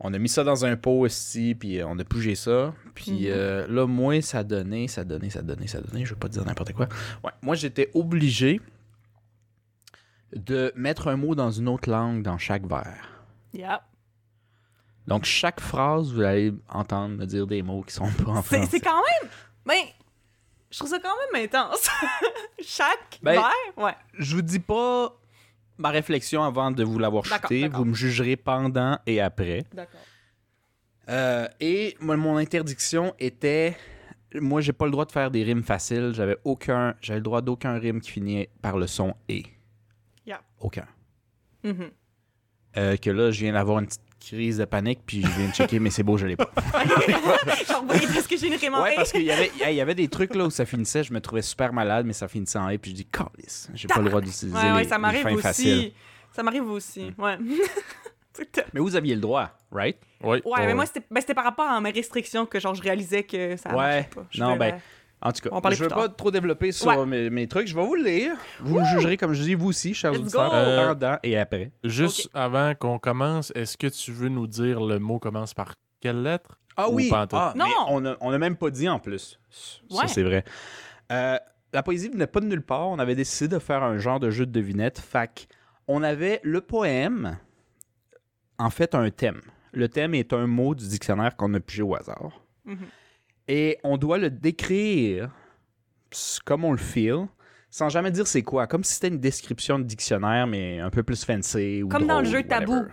On a mis ça dans un pot ici, puis euh, on a bougé ça. Puis Mhm. euh, là, moi, ça donnait, ça donnait, ça donnait, ça donnait. Je veux pas dire n'importe quoi. Ouais, moi, j'étais obligé de mettre un mot dans une autre langue dans chaque vers. Yeah. Donc, chaque phrase, vous allez entendre me dire des mots qui sont pas en français. c'est quand même. Ben, je trouve ça quand même intense. Chaque Ben, verre, ouais. Je vous dis pas ma réflexion avant de vous l'avoir chuté. Vous me jugerez pendant et après. D'accord. Euh, et mon interdiction était. Moi, j'ai pas le droit de faire des rimes faciles. J'avais aucun. J'avais le droit d'aucun rime qui finit par le son et. Yeah. Aucun. Mhm. Euh, que là, je viens d'avoir une petite crise de panique, puis je viens de checker, mais c'est beau, je l'ai pas. Oui, est-ce que j'ai une en Ouais, parce qu'il y avait, il y avait des trucs là où ça finissait, je me trouvais super malade, mais ça finissait en et, puis je dis, calice, j'ai pas le droit d'utiliser Ouais, ouais, les, ça les m'arrive fins aussi. faciles. Ça m'arrive aussi, ouais. C'était- Mais vous aviez le droit, right? Oui. ouais, mais moi, c'était ben, par rapport à mes restrictions que genre je réalisais que ça Ouais. marchait pas. Je Non, ben, En tout cas, On je veux plus pas trop développer sur Ouais. mes, mes trucs. Je vais vous le lire. Vous me jugerez comme je dis, vous aussi, chers Let's auditeurs! Euh, pendant et après. Juste avant qu'on commence, est-ce que tu veux nous dire le mot commence par quelle lettre? Ah Ou oui! pas en tout? Ah, Non! mais on a, on a même pas dit en plus. Ça, Ouais. c'est vrai. Euh, la poésie venait pas de nulle part. On avait décidé de faire un genre de jeu de devinette. Fac, on avait le poème, en fait, un thème. Le thème est un mot du dictionnaire qu'on a pigé au hasard. mhm. Et on doit le décrire comme on le feel, sans jamais dire c'est quoi. Comme si c'était une description de dictionnaire, mais un peu plus fancy. Ou Comme dans le jeu Tabou.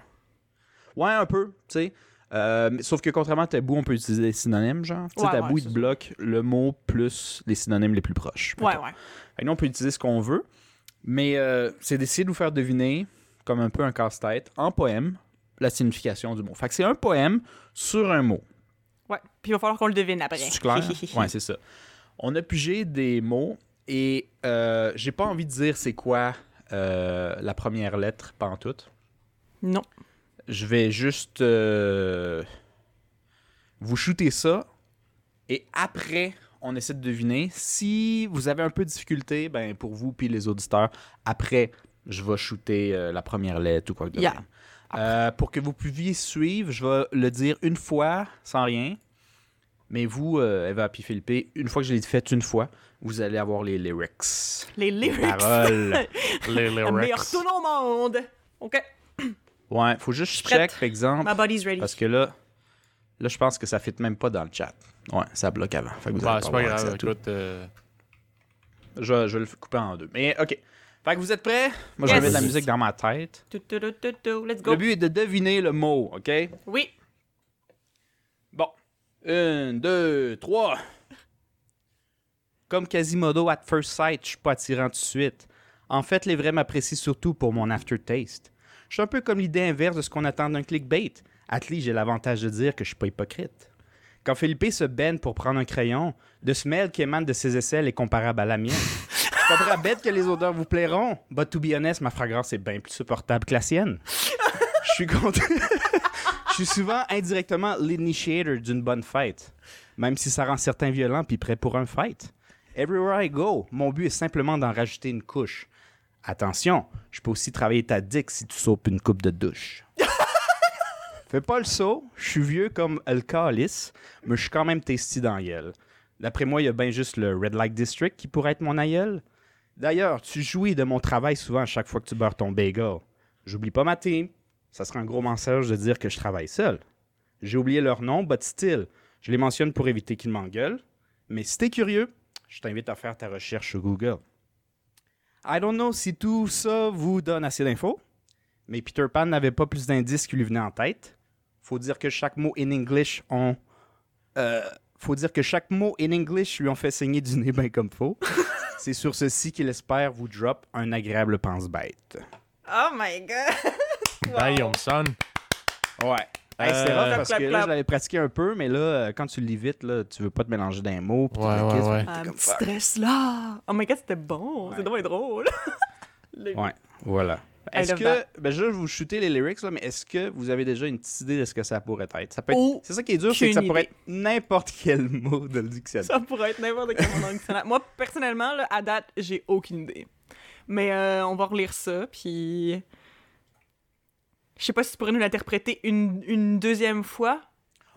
Ouais, un peu, tu sais. Euh, sauf que contrairement à Tabou, on peut utiliser des synonymes, genre. Tu sais, Ouais, Tabou, ouais, il bloque le mot plus les synonymes les plus proches. Ouais, mettons. ouais. Fait que nous, on peut utiliser ce qu'on veut, mais euh, c'est d'essayer de vous faire deviner, comme un peu un casse-tête, en poème, la signification du mot. Fait que c'est un poème sur un mot. Puis il va falloir qu'on le devine après. C'est clair? ouais, c'est ça. On a pigé des mots et euh, j'ai pas envie de dire c'est quoi euh, la première lettre, pas en tout. Non. Je vais juste euh, vous shooter ça et après, on essaie de deviner. Si vous avez un peu de difficulté, ben pour vous puis les auditeurs, après, je vais shooter la première lettre ou quoi que Yeah. même. Euh, pour que vous puissiez suivre, je vais le dire une fois sans rien. Mais vous, euh, Eva Philippe, une fois que je l'ai fait une fois, vous allez avoir les lyrics. Les Les lyrics. paroles. Les La meilleure lyrics. tune au monde. OK. Ouais, faut juste check, par exemple. My body's ready. Parce que là, là, je pense que ça fit même pas dans le chat. Ouais, ça bloque avant. Fait que vous allez c'est pas grave. tout. Écoute, euh, Je, je vais le couper en deux. Mais OK. Fait que vous êtes prêts? Moi, Yes. j'avais de la musique dans ma tête. Let's go. Le but est de deviner le mot, OK? Oui. Une, deux, trois. Comme Quasimodo at first sight, je suis pas attirant tout de suite. En fait, les vrais m'apprécient surtout pour mon aftertaste. Je suis un peu comme l'idée inverse de ce qu'on attend d'un clickbait. Atli, j'ai l'avantage de dire que je suis pas hypocrite. Quand Philippe se baigne pour prendre un crayon, de smell qui émane de ses aisselles est comparable à la mienne. Pas vrai bête que les odeurs vous plairont. But to be honest, ma fragrance est bien plus supportable que la sienne. Je suis content. Je suis souvent indirectement l'initiator d'une bonne fête, même si ça rend certains violents puis prêts pour un fight. Everywhere I go, mon but est simplement d'en rajouter une couche. Attention, je peux aussi travailler ta dick si tu saupes une coupe de douche. Fais pas le saut, je suis vieux comme le calice, mais je suis quand même tasty dans la gueule. D'après moi, il y a bien juste le Red Light District qui pourrait être mon aïeul. D'ailleurs, tu jouis de mon travail souvent à chaque fois que tu beurres ton bagel. J'oublie pas ma team. Ça serait un gros mensonge de dire que je travaille seul. J'ai oublié leur nom, but still. Je les mentionne pour éviter qu'ils m'engueulent. Mais si t'es curieux, je t'invite à faire ta recherche sur Google. I don't know si tout ça vous donne assez d'infos, mais Peter Pan n'avait pas plus d'indices qui lui venaient en tête. Faut dire que chaque mot in English euh, faut dire que chaque mot in English lui ont fait saigner du nez bien comme faux. C'est sur ceci qu'il espère vous drop un agréable pense-bête. Oh my god! Wow. Damn, son. Ouais. Hey, Euh, rough parce que là, je l'avais pratiqué un peu, mais là, euh, quand tu le lis vite, là, tu veux pas te mélanger d'un mot. Ouais, ouais, ouais. t'es Un comme petit stress là! Oh my god, c'était bon! Ouais. C'est drôle! Le- Ouais, voilà. I Est-ce que, ben, je vais vous shooter les lyrics, là, mais est-ce que vous avez déjà une petite idée de ce que ça pourrait être? Ça peut être- Aucune c'est ça qui est dur, c'est que ça pourrait être n'importe quel mot de le dictionnaire. Ça pourrait être n'importe quel moment dans le dictionnaire. Moi, personnellement, là, à date, j'ai aucune idée. Mais euh, on va relire ça, puis... Je sais pas si tu pourrais nous l'interpréter une, une deuxième fois.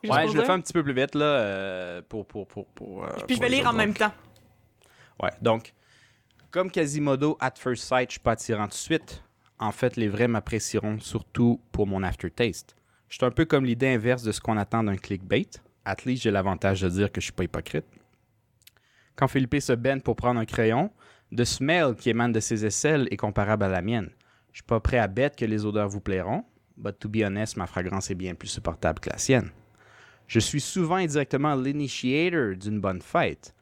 Ouais, je le fais un petit peu plus vite, là, euh, pour... pour, pour, pour, euh, Puis je vais lire en même temps. Ouais, donc, comme Quasimodo, at first sight, je suis pas attirant de suite. En fait, les vrais m'apprécieront surtout pour mon aftertaste. Je suis un peu comme l'idée inverse de ce qu'on attend d'un clickbait. At least, j'ai l'avantage de dire que je suis pas hypocrite. Quand Philippe se baigne pour prendre un crayon, the smell qui émane de ses aisselles est comparable à la mienne. Je suis pas prêt à bête que les odeurs vous plairont, but to be honest, ma fragrance est bien plus supportable que la sienne. Je suis souvent indirectement l'initiator d'une bonne fête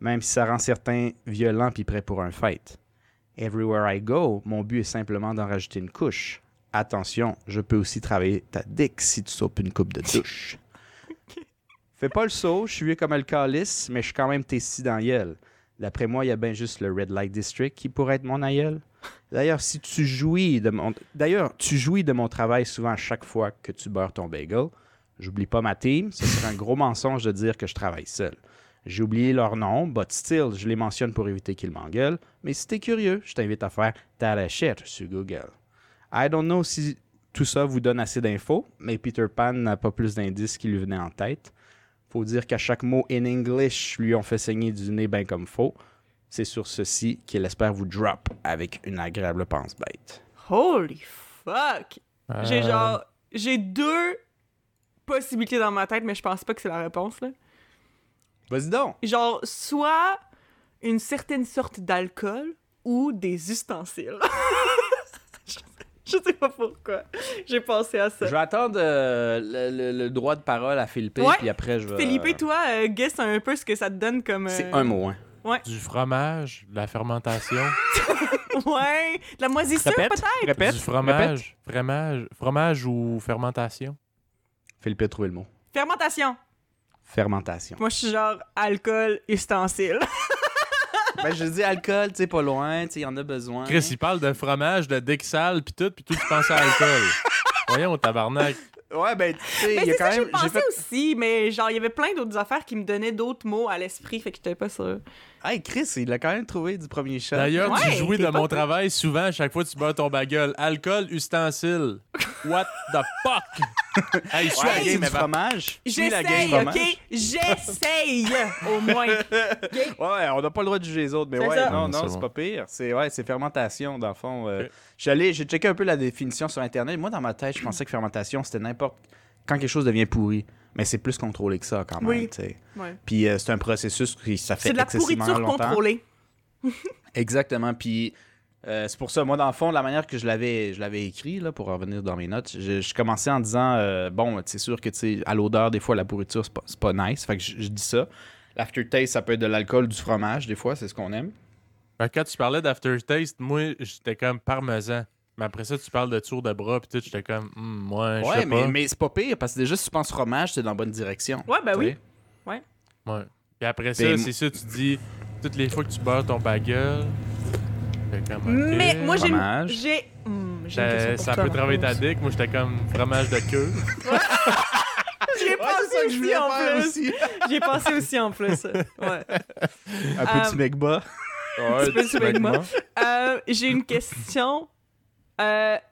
même si ça rend certains violents puis prêts pour un fight. Everywhere I go, mon but est simplement d'en rajouter une couche. Attention, je peux aussi travailler ta dick si tu saupes une coupe de douche. Fais pas le saut, je suis vieux comme le calice, mais je suis quand même testé dans. D'après moi, il y a bien juste le Red Light District qui pourrait être mon aïeul. D'ailleurs, tu jouis de mon... Travail souvent à chaque fois que tu beurres ton bagel. J'oublie pas ma team, ce serait un gros mensonge de dire que je travaille seul. J'ai oublié leur nom, but still, je les mentionne pour éviter qu'ils m'engueulent. Mais si t'es curieux, je t'invite à faire ta recherche sur Google. I don't know si tout ça vous donne assez d'infos, mais Peter Pan n'a pas plus d'indices qui lui venaient en tête. Faut dire qu'à chaque mot in English lui ont fait saigner du nez bien comme faux. C'est sur ceci qu'il espère vous drop avec une agréable pense-bête. Holy fuck! J'ai Euh, genre... J'ai deux possibilités dans ma tête, mais je pense pas que c'est la réponse, là. Vas-y donc! Genre, soit une certaine sorte d'alcool ou des ustensiles. je, je sais pas pourquoi. J'ai pensé à ça. Je vais attendre euh, le, le- le droit de parole à Philippe, Ouais. puis après je vais... Philippe, toi, euh, guess un peu ce que ça te donne comme... euh, C'est un mot, hein? Du fromage, de la fermentation. Ouais, de la moisissure Répète, peut-être? répète, du répète. fromage, fromage, fromage ou fermentation. Philippe a trouvé le mot. Fermentation. Fermentation. Moi, je suis genre alcool, ustensile. ben, je dis alcool, tu sais, pas loin, tu sais, il y en a besoin. Chris, il parle de fromage, de sale, pis tout, pis tout, tu penses à l'alcool. Voyons, tabarnak. Ouais, ben, tu sais, Mais il y a c'est quand ça que j'ai même. J'ai pensé fait. aussi, mais genre, il y avait plein d'autres affaires qui me donnaient d'autres mots à l'esprit, fait que j'étais pas sûre. Hey, Chris, il a quand même trouvé du premier shot. D'ailleurs, tu Ouais, jouis t'es de mon travail souvent à chaque fois que tu bois ton bagueule. Alcool, ustensile. What the fuck? hey, je suis Ouais, la game, du fromage. J'essaye, ok? J'essaye, au moins. Ouais, on n'a pas le droit de juger les autres, mais ouais, ça. non, non, c'est bon. pas pire. C'est ouais, c'est fermentation, dans le fond. euh. J'ai checké un peu la définition sur Internet. Moi, dans ma tête, je pensais que fermentation, c'était n'importe. Quand quelque chose devient pourri. Mais c'est plus contrôlé que ça, quand même, Oui. Ouais. Puis euh, c'est un processus qui ça fait C'est de la excessivement pourriture longtemps. contrôlée. Exactement. Puis euh, c'est pour ça, moi, dans le fond, la manière que je l'avais, je l'avais écrit, là, pour revenir dans mes notes, je, je commençais en disant euh, bon, c'est sûr que, tu à l'odeur, des fois, la pourriture, c'est pas, c'est pas nice. Fait que je, je dis ça. L'aftertaste, ça peut être de l'alcool, du fromage, des fois, c'est ce qu'on aime. Que Quand tu parlais d'aftertaste, moi, j'étais comme parmesan. Mais après ça, tu parles de tour de bras, pis tout, j'étais comme, hum, moi, je Ouais, sais mais, pas. mais c'est pas pire, parce que déjà, si tu penses fromage, c'est dans la bonne direction. Ouais, ben oui. sais. Ouais. Puis après ça, Ben, c'est ça, tu dis, toutes les fois que tu beurres ton bagueule. fait comme, ok. Mais moi, j'ai. J'ai... Hmm, j'ai une Ça, ça peut travailler ta dick. Moi, j'étais comme fromage de queue. J'y ai pensé aussi en plus. aussi. J'y ai pensé aussi en plus. Ouais. Un Euh, petit megba. Ouais, petit peu du sous magma. magma. Euh, j'ai une question. Euh...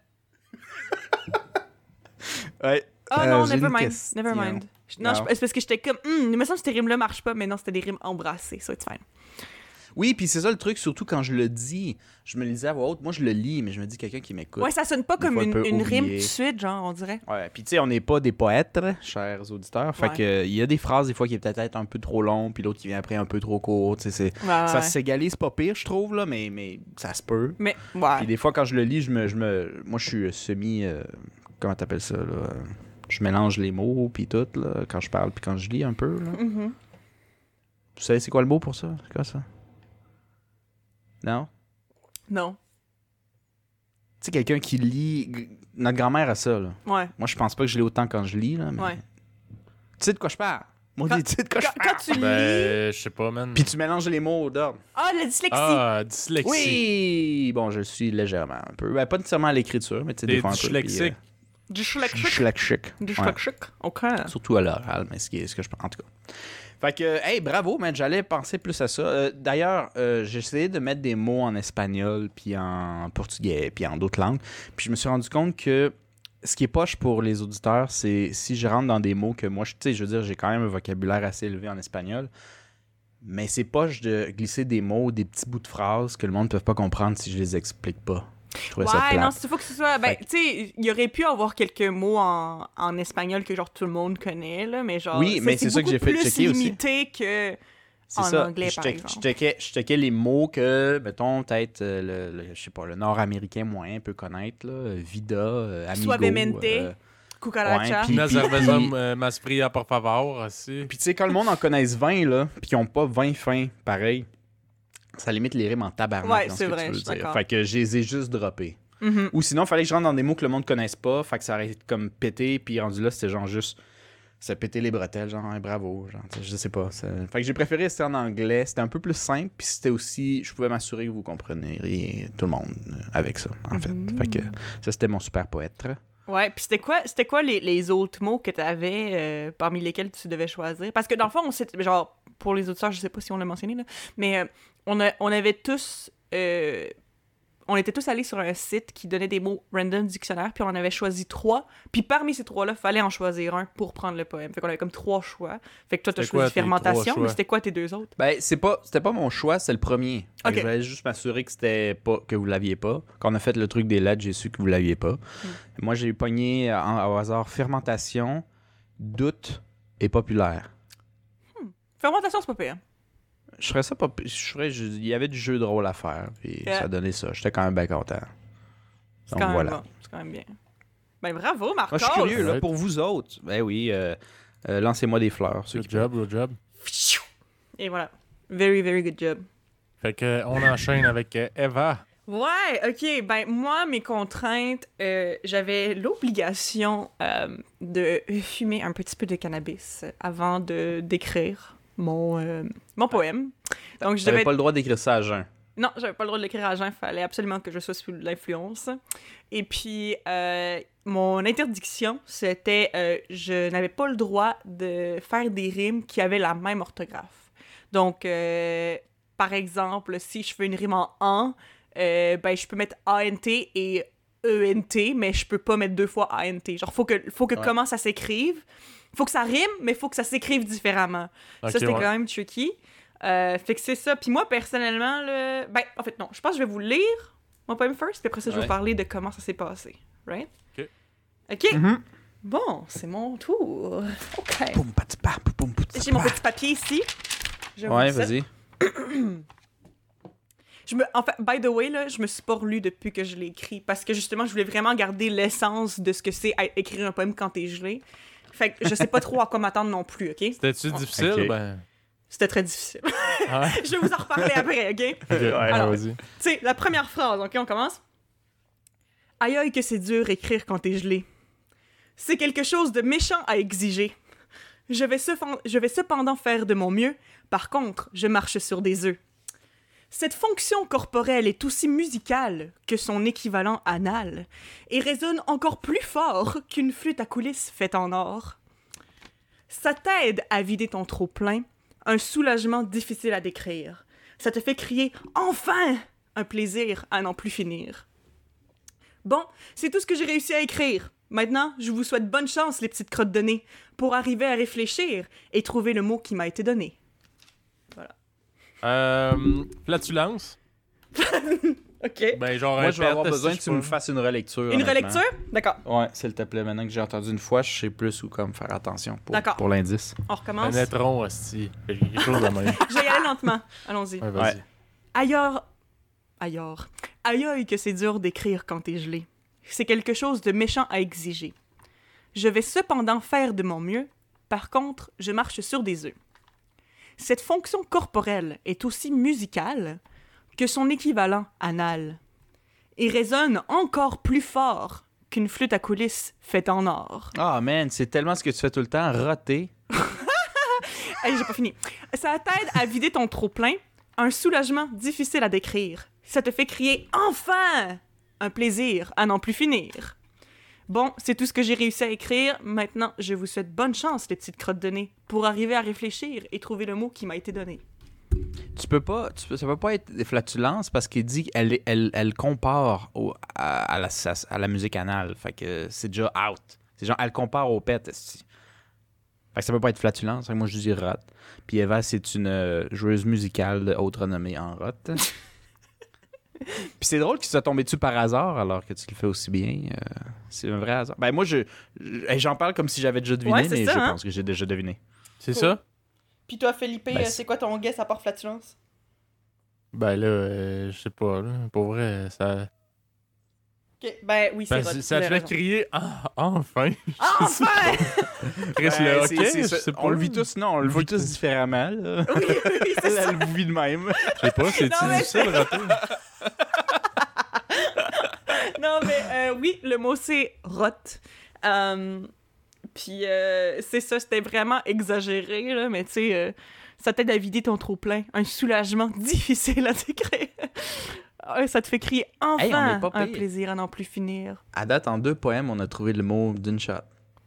Ouais. Oh Euh, non, j'ai never mind. Never mind. Non, Non. je- c'est parce que j'étais comme. Hmm, il me semble que ces rimes-là marchent pas, mais non, c'était des rimes embrassées, so it's fine. Oui, puis c'est ça le truc, surtout quand je le dis. Je me le disais à voix haute. Moi, je le lis, mais je me dis quelqu'un qui m'écoute. Ouais, ça sonne pas comme une, rime tout de suite, genre, on dirait. Ouais, puis tu sais, on n'est pas des poètes, chers auditeurs. Fait Ouais. que il y a des phrases, des fois, qui est peut-être un peu trop long, puis l'autre qui vient après un peu trop court. Tu sais, c'est- Ouais, ouais, ça s'égalise pas pire, je trouve, là, mais, mais ça se peut. Mais. Puis des fois, quand je le lis, je me, je me, moi, je suis semi. euh, comment t'appelles ça, là? euh, Je mélange les mots, puis tout, là, quand je parle, puis quand je lis un peu. Là. Vous savez, c'est quoi le mot pour ça? C'est quoi ça? Non? Non. Tu sais, quelqu'un qui lit. Notre grand-mère a ça, là. Ouais. Moi, je pense pas que je l'ai autant quand je lis, là. Mais... Ouais. Tu sais de quoi je parle? Moi, Quand- tu sais de quoi je parle? quand tu lis. Ben, je sais pas, man. Puis tu mélanges les mots d'ordre. Ah, la dyslexie! Ah, dyslexie. Oui! Bon, je suis légèrement un peu. Ben, pas nécessairement à l'écriture, mais tu sais, des fois un peu. dyslexiques. Dyslexie. Dyslexique. Ouais. Dyslexie. Ok. Surtout à l'oral, mais ce, qui est- ce que je pense. En tout cas. Fait que, hey, bravo, man. J'allais penser plus à ça. Euh, D'ailleurs, euh, j'ai essayé de mettre des mots en espagnol, puis en portugais, puis en d'autres langues. Puis je me suis rendu compte que ce qui est poche pour les auditeurs, c'est si je rentre dans des mots que moi, tu sais, je veux dire, j'ai quand même un vocabulaire assez élevé en espagnol. Mais c'est poche de glisser des mots, des petits bouts de phrases que le monde ne peut pas comprendre si je les explique pas. Je trouvais ça Ouais, plate. non, il faut que ce soit. Ben, tu sais, il y aurait pu avoir quelques mots en, en espagnol que, genre, tout le monde connaît, là, mais genre. Oui, mais c'est ça que j'ai fait checker aussi. limité que. C'est en ça. anglais, je, par check- exemple. je checkais, je checkais les mots que, mettons, peut-être, euh, le, le- je sais pas, le nord-américain moyen peut connaître, là. Vida, euh, Amigo. Suavemente. euh, Cucaracha. Ouais, puis- euh. Puis tu sais, quand le monde en connaisse 20, là, puis qu'ils ont pas 20 fins, pareil, ça limite les rimes en tabarnak. Ouais, ce c'est vrai, je dire. Fait que je les ai juste droppés. Mhm. Ou sinon, il fallait que je rentre dans des mots que le monde connaisse pas, fait que ça aurait comme pété, puis rendu là, c'était genre juste. Ça pétait les bretelles, genre, Hey, bravo, genre, je sais pas. ça- Fait que j'ai préféré rester en anglais, c'était un peu plus simple, puis c'était aussi. Je pouvais m'assurer que vous compreniez tout le monde euh, avec ça, en fait. Mhm. Fait que ça, c'était mon super poète. Ouais, puis c'était quoi, c'était quoi les, les autres mots que tu avais parmi lesquels tu devais choisir? Parce que dans le fond, on genre, pour les auditeurs, je sais pas si on l'a mentionné, là, mais euh, on, a, on avait tous. euh, on était tous allés sur un site qui donnait des mots random dictionnaire, puis on en avait choisi trois. Puis parmi ces trois-là, fallait en choisir un pour prendre le poème. Fait qu'on avait comme trois choix. Fait que toi, t'as C'était quoi choisi trois fermentation, mais c'était quoi tes deux autres? Ben, c'est pas, c'était pas mon choix, c'est le premier. Fait que Ok. Je voulais juste m'assurer que c'était pas, que vous l'aviez pas. Quand on a fait le truc des lettres, j'ai su que vous l'aviez pas. Hmm. Moi, j'ai pogné en- au hasard fermentation, doute et populaire. Fermentation, c'est pas pire. Je ferais ça pas. pi- Je ferais, je- il y avait du jeu de rôle à faire, puis Yeah. ça a donné ça. J'étais quand même bien content. C'est Donc quand même voilà. bon. C'est quand même bien. Ben bravo, Marcos! Moi, je suis curieux, là, pour vous autres. Ben oui, euh, euh, lancez-moi des fleurs. ceux Good qui job, good job. Et voilà. Very, very good job. Fait que, on enchaîne avec euh, Eva. Ouais, ok. Ben, moi, mes contraintes, euh, j'avais l'obligation euh, de fumer un petit peu de cannabis avant de d'écrire mon, euh, mon poème. Donc, je devais... pas le droit d'écrire ça à jeun. Non, j'avais pas le droit de l'écrire à jeun. fallait absolument que je sois sous l'influence. Et puis, euh, mon interdiction, c'était euh, je n'avais pas le droit de faire des rimes qui avaient la même orthographe. Donc, euh, par exemple, si je fais une rime en an, euh, ben, je peux mettre ANT et ENT, mais je peux pas mettre deux fois ANT. Genre, faut que, faut que Ouais. comment ça s'écrive. Faut que ça rime, mais faut que ça s'écrive différemment. Ça, c'était ouais. quand même tricky. Euh, fait que c'est ça. Puis moi, personnellement, le... ben, en fait, non. Je pense que je vais vous lire mon poème first, puis après ça, je vais Ouais. vous parler de comment ça s'est passé. Right? Ok. OK. Mhm. Bon, c'est mon tour. OK. J'ai mon petit papier ici. Je Ouais, vas-y. Je me, en fait, by the way, là, je me suis pas relu depuis que je l'ai écrit parce que justement, je voulais vraiment garder l'essence de ce que c'est écrire un poème quand t'es gelé. Fait que je sais pas trop à quoi m'attendre non plus, ok? C'était-tu difficile? ok. Ben. C'était très difficile. Ah ouais? je vais vous en reparler après, ok? Ok, Alors, vas-y. Tu sais, la première phrase, ok, on commence? Aïe aïe que c'est dur écrire quand t'es gelé. C'est quelque chose de méchant à exiger. Je vais, je vais cependant faire de mon mieux. Par contre, je marche sur des œufs. Cette fonction corporelle est aussi musicale que son équivalent anal et résonne encore plus fort qu'une flûte à coulisses faite en or. Ça t'aide à vider ton trop-plein, un soulagement difficile à décrire. Ça te fait crier Enfin Un plaisir à n'en plus finir. Bon, c'est tout ce que j'ai réussi à écrire. Maintenant, je vous souhaite bonne chance, les petites crottes de nez, pour arriver à réfléchir et trouver le mot qui m'a été donné. Euh, flatulence. OK. Ben, genre, Moi, je vais avoir besoin que tu me fasses une relecture. Une relecture? D'accord. Ouais, s'il te plaît. Maintenant que j'ai entendu une fois, je sais plus où comme faire attention pour, pour l'indice. On recommence. étron, hostie. Quelque chose de même. Je vais y aller lentement. Allons-y. Ouais, vas-y. Ouais. Ailleurs. Ailleurs. Aïe que c'est dur d'écrire quand t'es gelé. C'est quelque chose de méchant à exiger. Je vais cependant faire de mon mieux. Par contre, je marche sur des œufs. Cette fonction corporelle est aussi musicale que son équivalent anal et résonne encore plus fort qu'une flûte à coulisses faite en or. Ah, man, c'est tellement ce que tu fais tout le temps, roter. Hey, j'ai pas fini. Ça t'aide à vider ton trop-plein, un soulagement difficile à décrire. Ça te fait crier enfin un plaisir à n'en plus finir. Bon, c'est tout ce que j'ai réussi à écrire. Maintenant, je vous souhaite bonne chance, les petites crottes de nez, pour arriver à réfléchir et trouver le mot qui m'a été donné. Tu peux pas, tu peux- ça peut pas être des flatulences parce qu'il dit qu'elle elle, elle compare au- à, à la, à la musique anale. Fait que c'est déjà out. C'est genre, elle compare au pet. Fait que ça peut pas être flatulence. Moi, je dis rot. Puis Eva, c'est une euh, joueuse musicale de haute renommée en rot. Puis c'est drôle qu'il soit tombé dessus par hasard alors que tu le fais aussi bien. Euh, c'est un vrai hasard. Ben moi, je, j'en parle comme si j'avais déjà deviné, Ouais, mais ça, je hein? pense que j'ai déjà deviné. C'est Cool. ça? Puis toi, Felipe, Ben, c'est- quoi ton guess à part flatulence? Ben là, euh, je sais pas, là. Pour vrai, ça. Ok, ben oui, Ben, c'est c- ça te fait crier ah, enfin. Enfin! Chris, Ben, le c'est- hockey, c'est je ça. on le vit tous, non, on le vit tous différemment. là. oui, oui, c'est ça. Elle le vit de même. Je sais pas, c'est Non, mais- difficile de rater. non, mais euh, oui, le mot c'est rot. Euh, Puis euh, c'est ça, c'était vraiment exagéré, là, mais tu sais, euh, ça t'aide à vider ton trop-plein. Un soulagement difficile à décrire. Ah, ça te fait crier enfin Hey, on est pas un plaisir à n'en plus finir. À date, en deux poèmes, on a trouvé le mot d'une shot.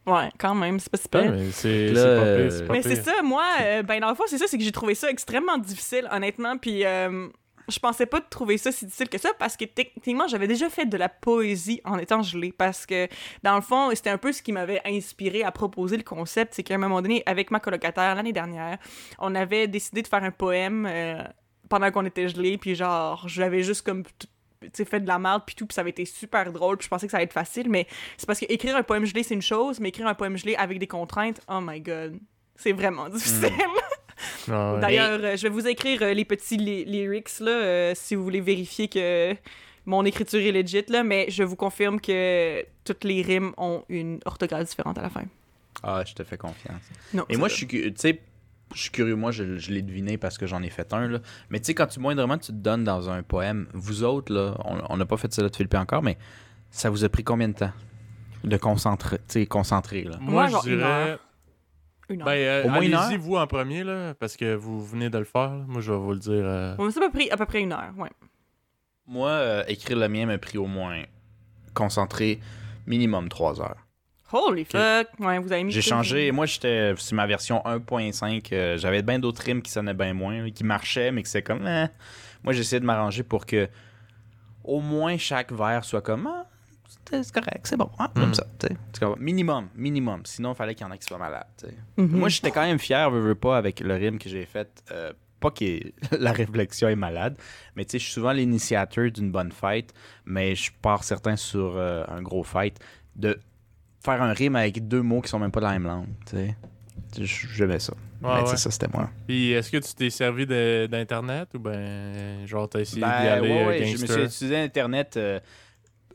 Ouais, quand même, c'est pas Ouais, super. mais c'est pas euh, pire, pas Mais c'est pire. ça, moi, euh, ben dans le fond, c'est ça, c'est que j'ai trouvé ça extrêmement difficile, honnêtement, puis euh, je pensais pas trouver ça si difficile que ça, parce que techniquement, j'avais déjà fait de la poésie en étant gelée, parce que, dans le fond, c'était un peu ce qui m'avait inspiré à proposer le concept, c'est qu'à un moment donné, avec ma colocataire, l'année dernière, on avait décidé de faire un poème euh, pendant qu'on était gelés, puis genre, j'avais juste comme... tu fait de la merde puis tout, puis ça avait été super drôle, puis je pensais que ça allait être facile, mais c'est parce que écrire un poème gelé, c'est une chose, mais écrire un poème gelé avec des contraintes, oh my god, c'est vraiment difficile. Ah ouais. D'ailleurs, euh, je vais vous écrire euh, les petits ly- lyrics, là, euh, si vous voulez vérifier que mon écriture est legit, là, mais je vous confirme que toutes les rimes ont une orthographe différente à la fin. Ah, je te fais confiance. Non, Et moi, je suis, cu- tu sais, je suis curieux. Moi, je, je l'ai deviné parce que j'en ai fait un. Là. Mais tu sais, quand tu moindrement tu te donnes dans un poème, vous autres, là, on- on n'a pas fait ça là de Philippe encore, mais ça vous a pris combien de temps de concentrer, tu sais, concentrer là? Moi, Moi, genre je une dirais. Une heure. Ben, euh, Au moins une allez-y, heure? vous en premier, là, parce que vous venez de le faire. là. Moi, je vais vous le dire. euh, On ça m'a pris à peu près une heure, ouais. Moi, euh, écrire le mien m'a pris au moins concentré minimum 3 heures. Holy fuck! Ouais, vous avez mis... J'ai changé. Moi, j'étais. C'est ma version 1.5. euh, J'avais bien d'autres rimes qui sonnaient bien moins, qui marchaient, mais que c'est comme. eh. Moi, j'essayais de m'arranger pour que au moins chaque vers soit comme. Ah, c'est correct, c'est bon. Ah, Mm. Comme ça. tu sais. Tu comprends? Minimum, minimum. Sinon, il fallait qu'il y en ait qui soient malades. Mhm. Moi, j'étais quand même fier, veux, veux pas, avec le rime que j'ai fait. euh, pas que la réflexion est malade, mais tu sais, je suis souvent l'initiateur d'une bonne fête, mais je pars certain sur euh, un gros fight de faire un rime avec deux mots qui sont même pas de la même langue, tu sais. Je- J'aimais ça. ouais, mais tu sais, ouais. ça, c'était moi. Puis, est-ce que tu t'es servi de- d'Internet ou ben, genre, t'as essayé d'y Ben, aller ouais, euh, ouais, je me suis utilisé Internet euh,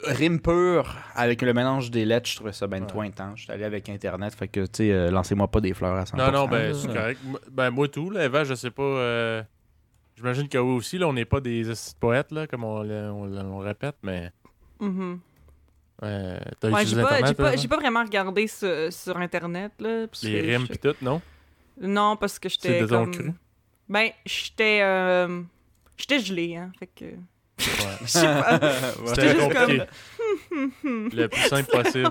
rime pur avec le mélange des lettres, je trouvais ça bien Ouais. trop intense. J'étais allé avec Internet, fait que, tu sais, euh, lancez-moi pas des fleurs à 100%. Non, non, ben, là. c'est correct. Moi- Ben, moi, tout, là, Eva, je sais pas. euh, J'imagine que oui aussi, là, on n'est pas des poètes, là, comme on, on on répète, mais. Mhm. euh, t'as Ouais, j'ai pas, pas, vraiment regardé sur, sur Internet, là. parce Les que rimes je- pis tout, non? Non, parce que j'étais C'est de ton comme... cru? Ben, j'étais... euh, J'étais gelée, hein, fait que... Ouais. C'était juste compliqué. le plus simple possible.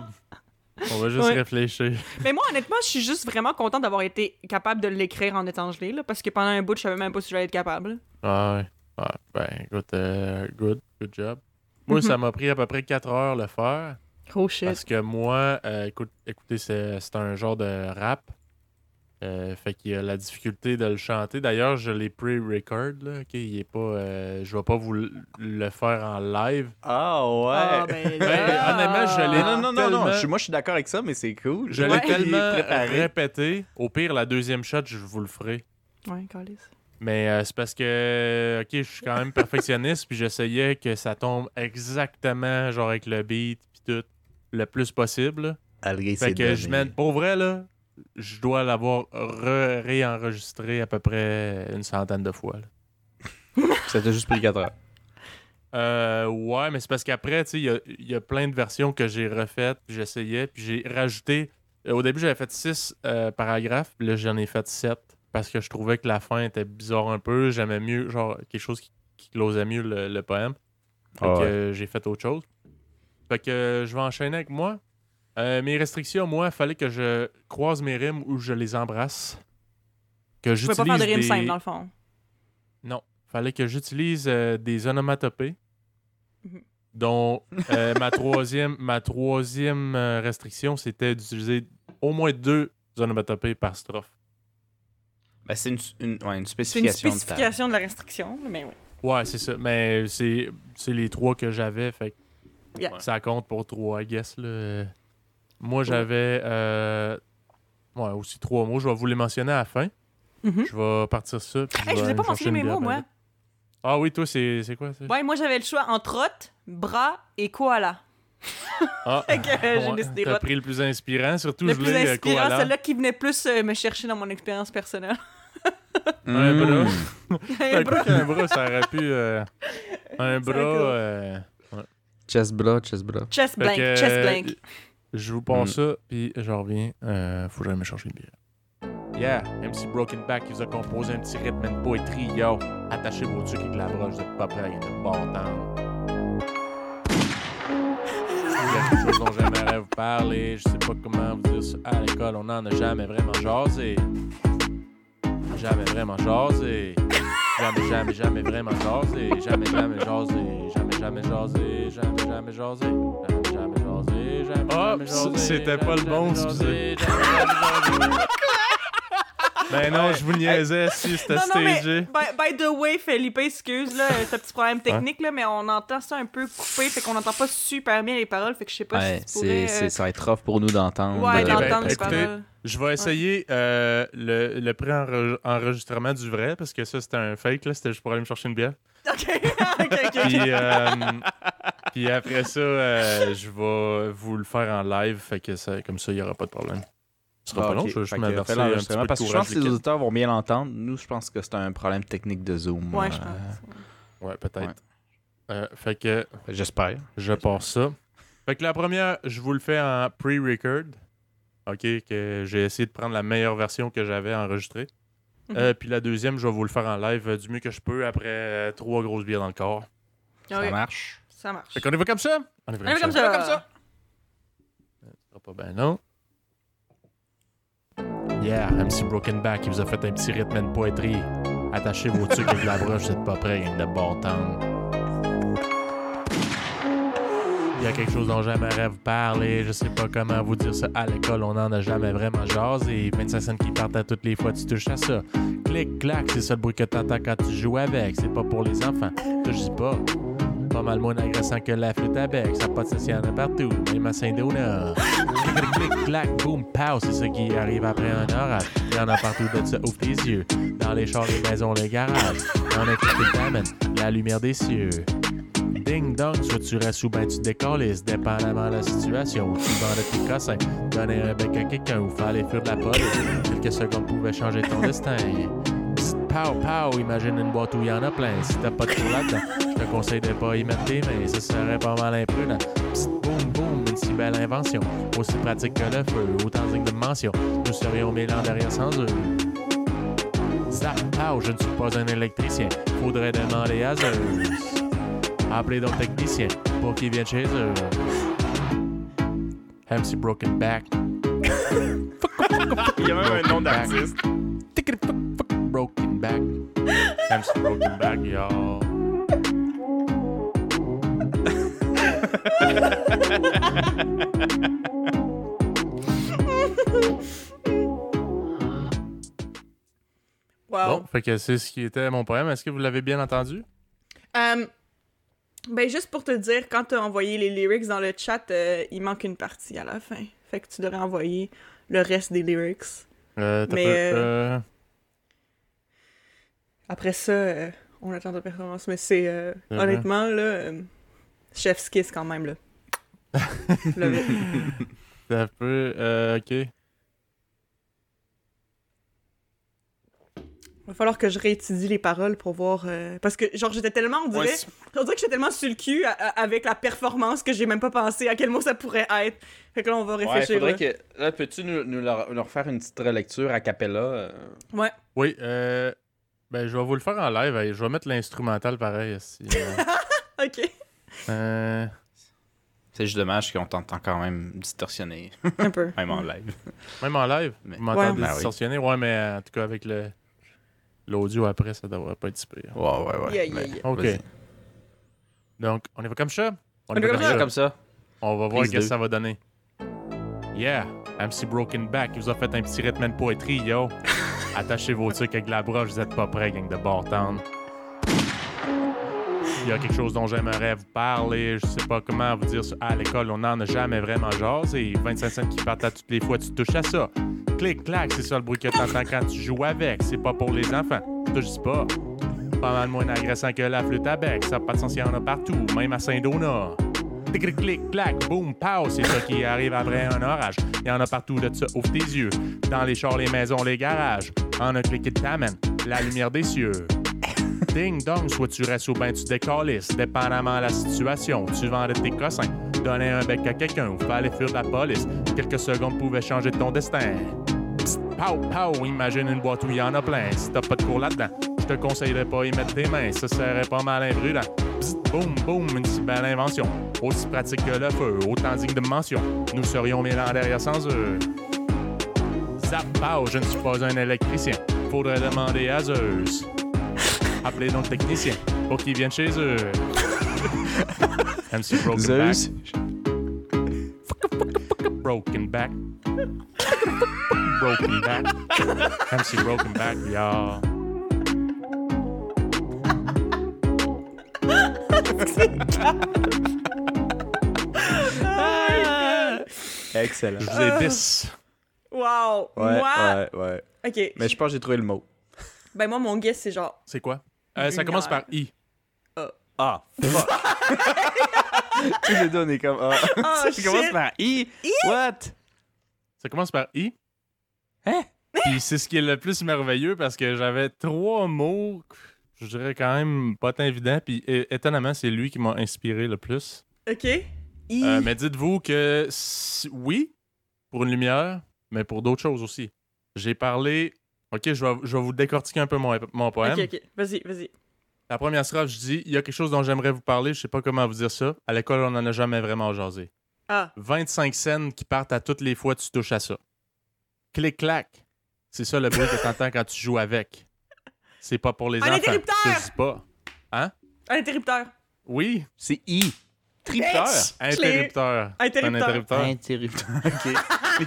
On va juste Ouais. réfléchir. Mais moi, honnêtement, je suis juste vraiment contente d'avoir été capable de l'écrire en étant gelée, là, parce que pendant un bout, je savais même pas si j'allais être capable. Ah ouais. Ah, ben, écoute, euh, good, good job. Moi, ça m'a pris à peu près 4 heures le faire. Oh shit. Parce que moi, euh, écoute, écoutez, c'est c'est un genre de rap. Euh, fait qu'il y a la difficulté de le chanter. D'ailleurs, je l'ai pre-record. Là, ok? Il est pas, euh, je vais pas vous le- le faire en live. Ah ouais. Ah, ben, Ben, honnêtement, je l'ai- non, non, non, non, je moi je suis d'accord avec ça, mais c'est cool. Je l'ai Ouais. tellement préparé. répété. Au pire, la deuxième shot, je vous le ferai. Ouais, calice. Mais euh, c'est parce que, ok, je suis quand même perfectionniste, puis j'essayais que ça tombe exactement, genre avec le beat, puis tout, le plus possible. Fait que je mène, pour vrai, là, je dois l'avoir re- réenregistré à peu près une centaine de fois. Ça t'a juste pris 4 heures. Euh, ouais, mais c'est parce qu'après, tu sais, il y a, il y a plein de versions que j'ai refaites, puis j'essayais, puis j'ai rajouté. Au début, j'avais fait six euh, paragraphes, puis là, j'en ai fait sept parce que je trouvais que la fin était bizarre un peu. J'aimais mieux, genre, quelque chose qui, qui closait mieux le, le poème. Fait Ah que euh, j'ai fait autre chose. Fait que je vais enchaîner avec moi. Euh, mes restrictions, moi, il fallait que je croise mes rimes ou je les embrasse. Que Je pouvais pas faire de rimes des- simples, dans le fond. non. Fallait que j'utilise euh, des onomatopées. Mhm. Dont euh, ma troisième, ma troisième restriction, c'était d'utiliser au moins deux onomatopées par strophe. Ben, c'est une, une, ouais, une C'est une spécification, spécification de la restriction, mais oui. Ouais, c'est ça. Mais c'est c'est les trois que j'avais. Fait Yeah. ça compte pour trois, I guess. Là. Moi, j'avais euh, ouais, aussi trois mots. Je vais vous les mentionner à la fin. Mhm. Je vais partir ça. puis Hey, je vous ai pas mentionné mes mots, moi. Ah oui, toi, c'est c'est quoi ça? Ouais, moi, j'avais le choix entre rot, bras et koala. Ah, Fait que, euh, j'ai ouais, T'as rot. pris le plus inspirant, surtout Le je plus euh, inspirant, koala. celle-là qui venait plus euh, me chercher dans mon expérience personnelle. Un Mm. bras. Un Ben, bras. qu'un bras, ça aurait pu. euh, un bras. cool. euh, Chest bras, chest bras. Chest blank, que, chest euh, blank. Je vous passe Mm. ça, puis je reviens. Euh, faut me chercher une bière. Yeah, MC Broken Back qui vous a composé un petit rythme de poétrie, yo. Attachez vos trucs avec la broche, vous êtes pas prêts à rien de bâtard. Il y a quelque chose dont j'aimerais vous parler, je sais pas comment vous dire ça. À l'école, on n'en a jamais vraiment jasé. Jamais vraiment jasé. Jamais, jamais, jamais vraiment jasé. Jamais, jamais jasé. Jamais, jamais jasé. Jamais, jamais jasé. Jamais, jamais jasé. C'était pas le bon, excusez. Ben non, je vous niaisais si c'était Non, non, mais stagé. by, by the way, Felipe, excuse, là, c'est un petit problème technique, là, mais on entend ça un peu coupé, fait qu'on n'entend pas super bien les paroles, fait que je sais pas Ouais, si tu pourrais... c'est, euh, ça va être rough pour nous d'entendre. Ouais, euh, ben, d'entendre les écoutez, paroles. Je vais essayer euh, le, le pré-enregistrement du vrai, parce que ça, c'était un fake, là. C'était juste pour aller me chercher une bière. Ok, ok, ok. Puis, euh, puis après ça, euh, je vais vous le faire en live, fait que ça, comme ça, il n'y aura pas de problème. Ce sera Ah, pas long, je un petit peu de Parce que je pense que les auditeurs vont bien l'entendre. Nous, je pense que c'est un problème technique de Zoom. Ouais, je euh, pense. Ouais, peut-être. Ouais. Euh, fait que J'espère. je passe ça. Fait que la première, je vous le fais en pre-record. OK, que j'ai essayé de prendre la meilleure version que j'avais enregistrée. Mhm. Euh, puis la deuxième, je vais vous le faire en live du mieux que je peux après trois grosses bières dans le corps. Ça Ok, marche. Ça marche. Fait qu'on y va comme ça? On y va On y va comme ça. comme ça. Ça sera pas ben non. Yeah, MC Broken Back qui vous a fait un petit rythme de poétrie. Attachez vos trucs avec la broche, vous êtes pas prêts, gang de bâtons. Il y a quelque chose dont j'aimerais vous parler, je sais pas comment vous dire ça. À l'école, on en a jamais vraiment jasé. 25 cents qui partent à toutes les fois, tu touches à ça. Clic, clac, c'est ça le bruit que t'entends quand tu joues avec. C'est pas pour les enfants, dis pas. Pas mal moins agressant que la flûte à bec. Ça de ça, en a partout, même à Saint-Donat. Clic, clic, clac, boum, pow, c'est ça qui arrive après un orage. Y en a partout de ça, ouvre tes yeux. Dans les chars, les maisons, les garages. Y'en a qui la lumière des cieux. Ding dong, soit tu restes ou ben tu décolles, dépendamment de la situation. Tu vends de tes cossins, donner un bec à quelqu'un ou faire les fuir de la police. Quelques secondes pouvaient changer ton destin. Pow, pow, imagine une boîte où il y en a plein. Si t'as pas de trou là-dedans, je te conseille de pas y mettre tes mains, ça serait pas mal imprudent. Psst, boum, boum, une si belle invention. Aussi pratique que le feu, autant digne de mention. Nous serions mille ans derrière sans eux. Zap, pow, je ne suis pas un électricien. Faudrait demander à Zeus. Appelez donc technicien pour qu'il vienne chez eux. MC Broken Back. Il y a même un nom d'artiste. Broken Back. MC Broken Back, y'all. Wow. Bon, fait que c'est ce qui était mon poème. Est-ce que vous l'avez bien entendu? Euh, ben, juste pour te dire, quand t'as envoyé les lyrics dans le chat, euh, il manque une partie à la fin. Fait que tu devrais envoyer le reste des lyrics. Euh, Mais, peu- euh, euh, Après ça, euh, on attend ta performance. Mais c'est. euh, Mhm. honnêtement, là. Chef's Kiss quand même, là. Le- t'as peu... euh, ok. Va falloir que je réétudie les paroles pour voir. euh, Parce que, genre, j'étais tellement. On dirait, Ouais, on dirait que j'étais tellement sur le cul à- à- avec la performance que j'ai même pas pensé à quel mot ça pourrait être. Fait que là, on va Ouais, réfléchir. faudrait là. que. Là, peux-tu nous, nous, leur- refaire une petite relecture a cappella euh? Ouais. Oui, euh... Ben, je vais vous le faire en live. Je vais mettre l'instrumental pareil. ici. euh. Ok. Euh, C'est juste dommage qu'on t'entend quand même distorsionné, Un peu. même en live. Même en live, Mais- vous m'entendez Ouais. Ben oui. distorsionner? Ouais, mais en tout cas, avec le l'audio après, ça devrait pas être si pire. Ouais, ouais, ouais. Yeah, yeah, mais- yeah. OK. Donc, on y va comme ça? On y va comme ça? On va voir Prise qu'est-ce que deux. ça va donner. Yeah, MC Broken Back, il vous a fait un petit rythme de poétrie, yo. Attachez vos trucs avec la broche, vous êtes pas prêts, gang de Bartown. Il y a quelque chose dont j'aimerais vous parler. Je sais pas comment vous dire. À l'école, on n'en a jamais vraiment jasé. 25 cents qui partent à toutes les fois, tu touches à ça. Clic, clac, c'est ça le bruit que t'entends quand tu joues avec. C'est pas pour les enfants. Touche pas. Pas mal moins agressant que la flûte à bec. Ça a pas de sens, il y en a partout, même à Saint-Donat. Tic, clic, clac, boum, pow, c'est ça qui arrive après un orage. Il y en a partout de ça, ouvre tes yeux. Dans les chars, les maisons, les garages. En un clic, il t'amène la lumière des cieux. Ding dong, soit tu restes ou ben tu décalisses. Dépendamment de la situation, tu vendais tes cossins. Donner un bec à quelqu'un ou fallait fuir de la police. Quelques secondes pouvaient changer ton destin. Psst, pow, pow, imagine une boîte où il y en a plein. Si t'as pas de cours là-dedans, je te conseillerais pas y mettre tes mains, ça serait pas mal imprudent. Psst, boum, boum, une si belle invention. Aussi pratique que le feu, autant digne de mention. Nous serions mille ans derrière sans eux. Zap, pow, je ne suis pas un électricien. Faudrait demander à Zeus. Appelez donc le technicien pour qu'il vienne chez eux. MC Broken Zeus. Back. Broken Back. Broken Back. MC Broken Back, y'all. Excellent. Je vous ai 10. Wow! Ouais, Moi! ouais, ouais. Ok. Mais je pense que j'ai trouvé le mot. Ben, moi, mon guess, c'est genre. C'est quoi? Euh, ça commence par I. Ah, fuck. Tous les deux, on est comme. Ah. Oh, Ça commence par I. What? Ça commence par I. Hein? Puis c'est ce qui est le plus merveilleux parce que j'avais trois mots, je dirais quand même pas tant évidents. Puis étonnamment, c'est lui qui m'a inspiré le plus. Ok. I. Euh, mais dites-vous que oui, pour une lumière, mais pour d'autres choses aussi. J'ai parlé. Ok, je vais, je vais vous décortiquer un peu mon, mon poème. Ok, ok. Vas-y, vas-y. La première strophe, je dis il y a quelque chose dont j'aimerais vous parler, je sais pas comment vous dire ça. À l'école, on n'en a jamais vraiment jasé. Ah. 25 scènes qui partent à toutes les fois que tu touches à ça. Clic-clac. C'est ça le bruit que t'entends quand tu joues avec. C'est pas pour les Un enfants. interrupteur! Je te dis pas. Un interrupteur. Oui, C'est I. Tripteur. interrupteur. C'est un Interrupteur. interrupteur. Interrupteur. OK.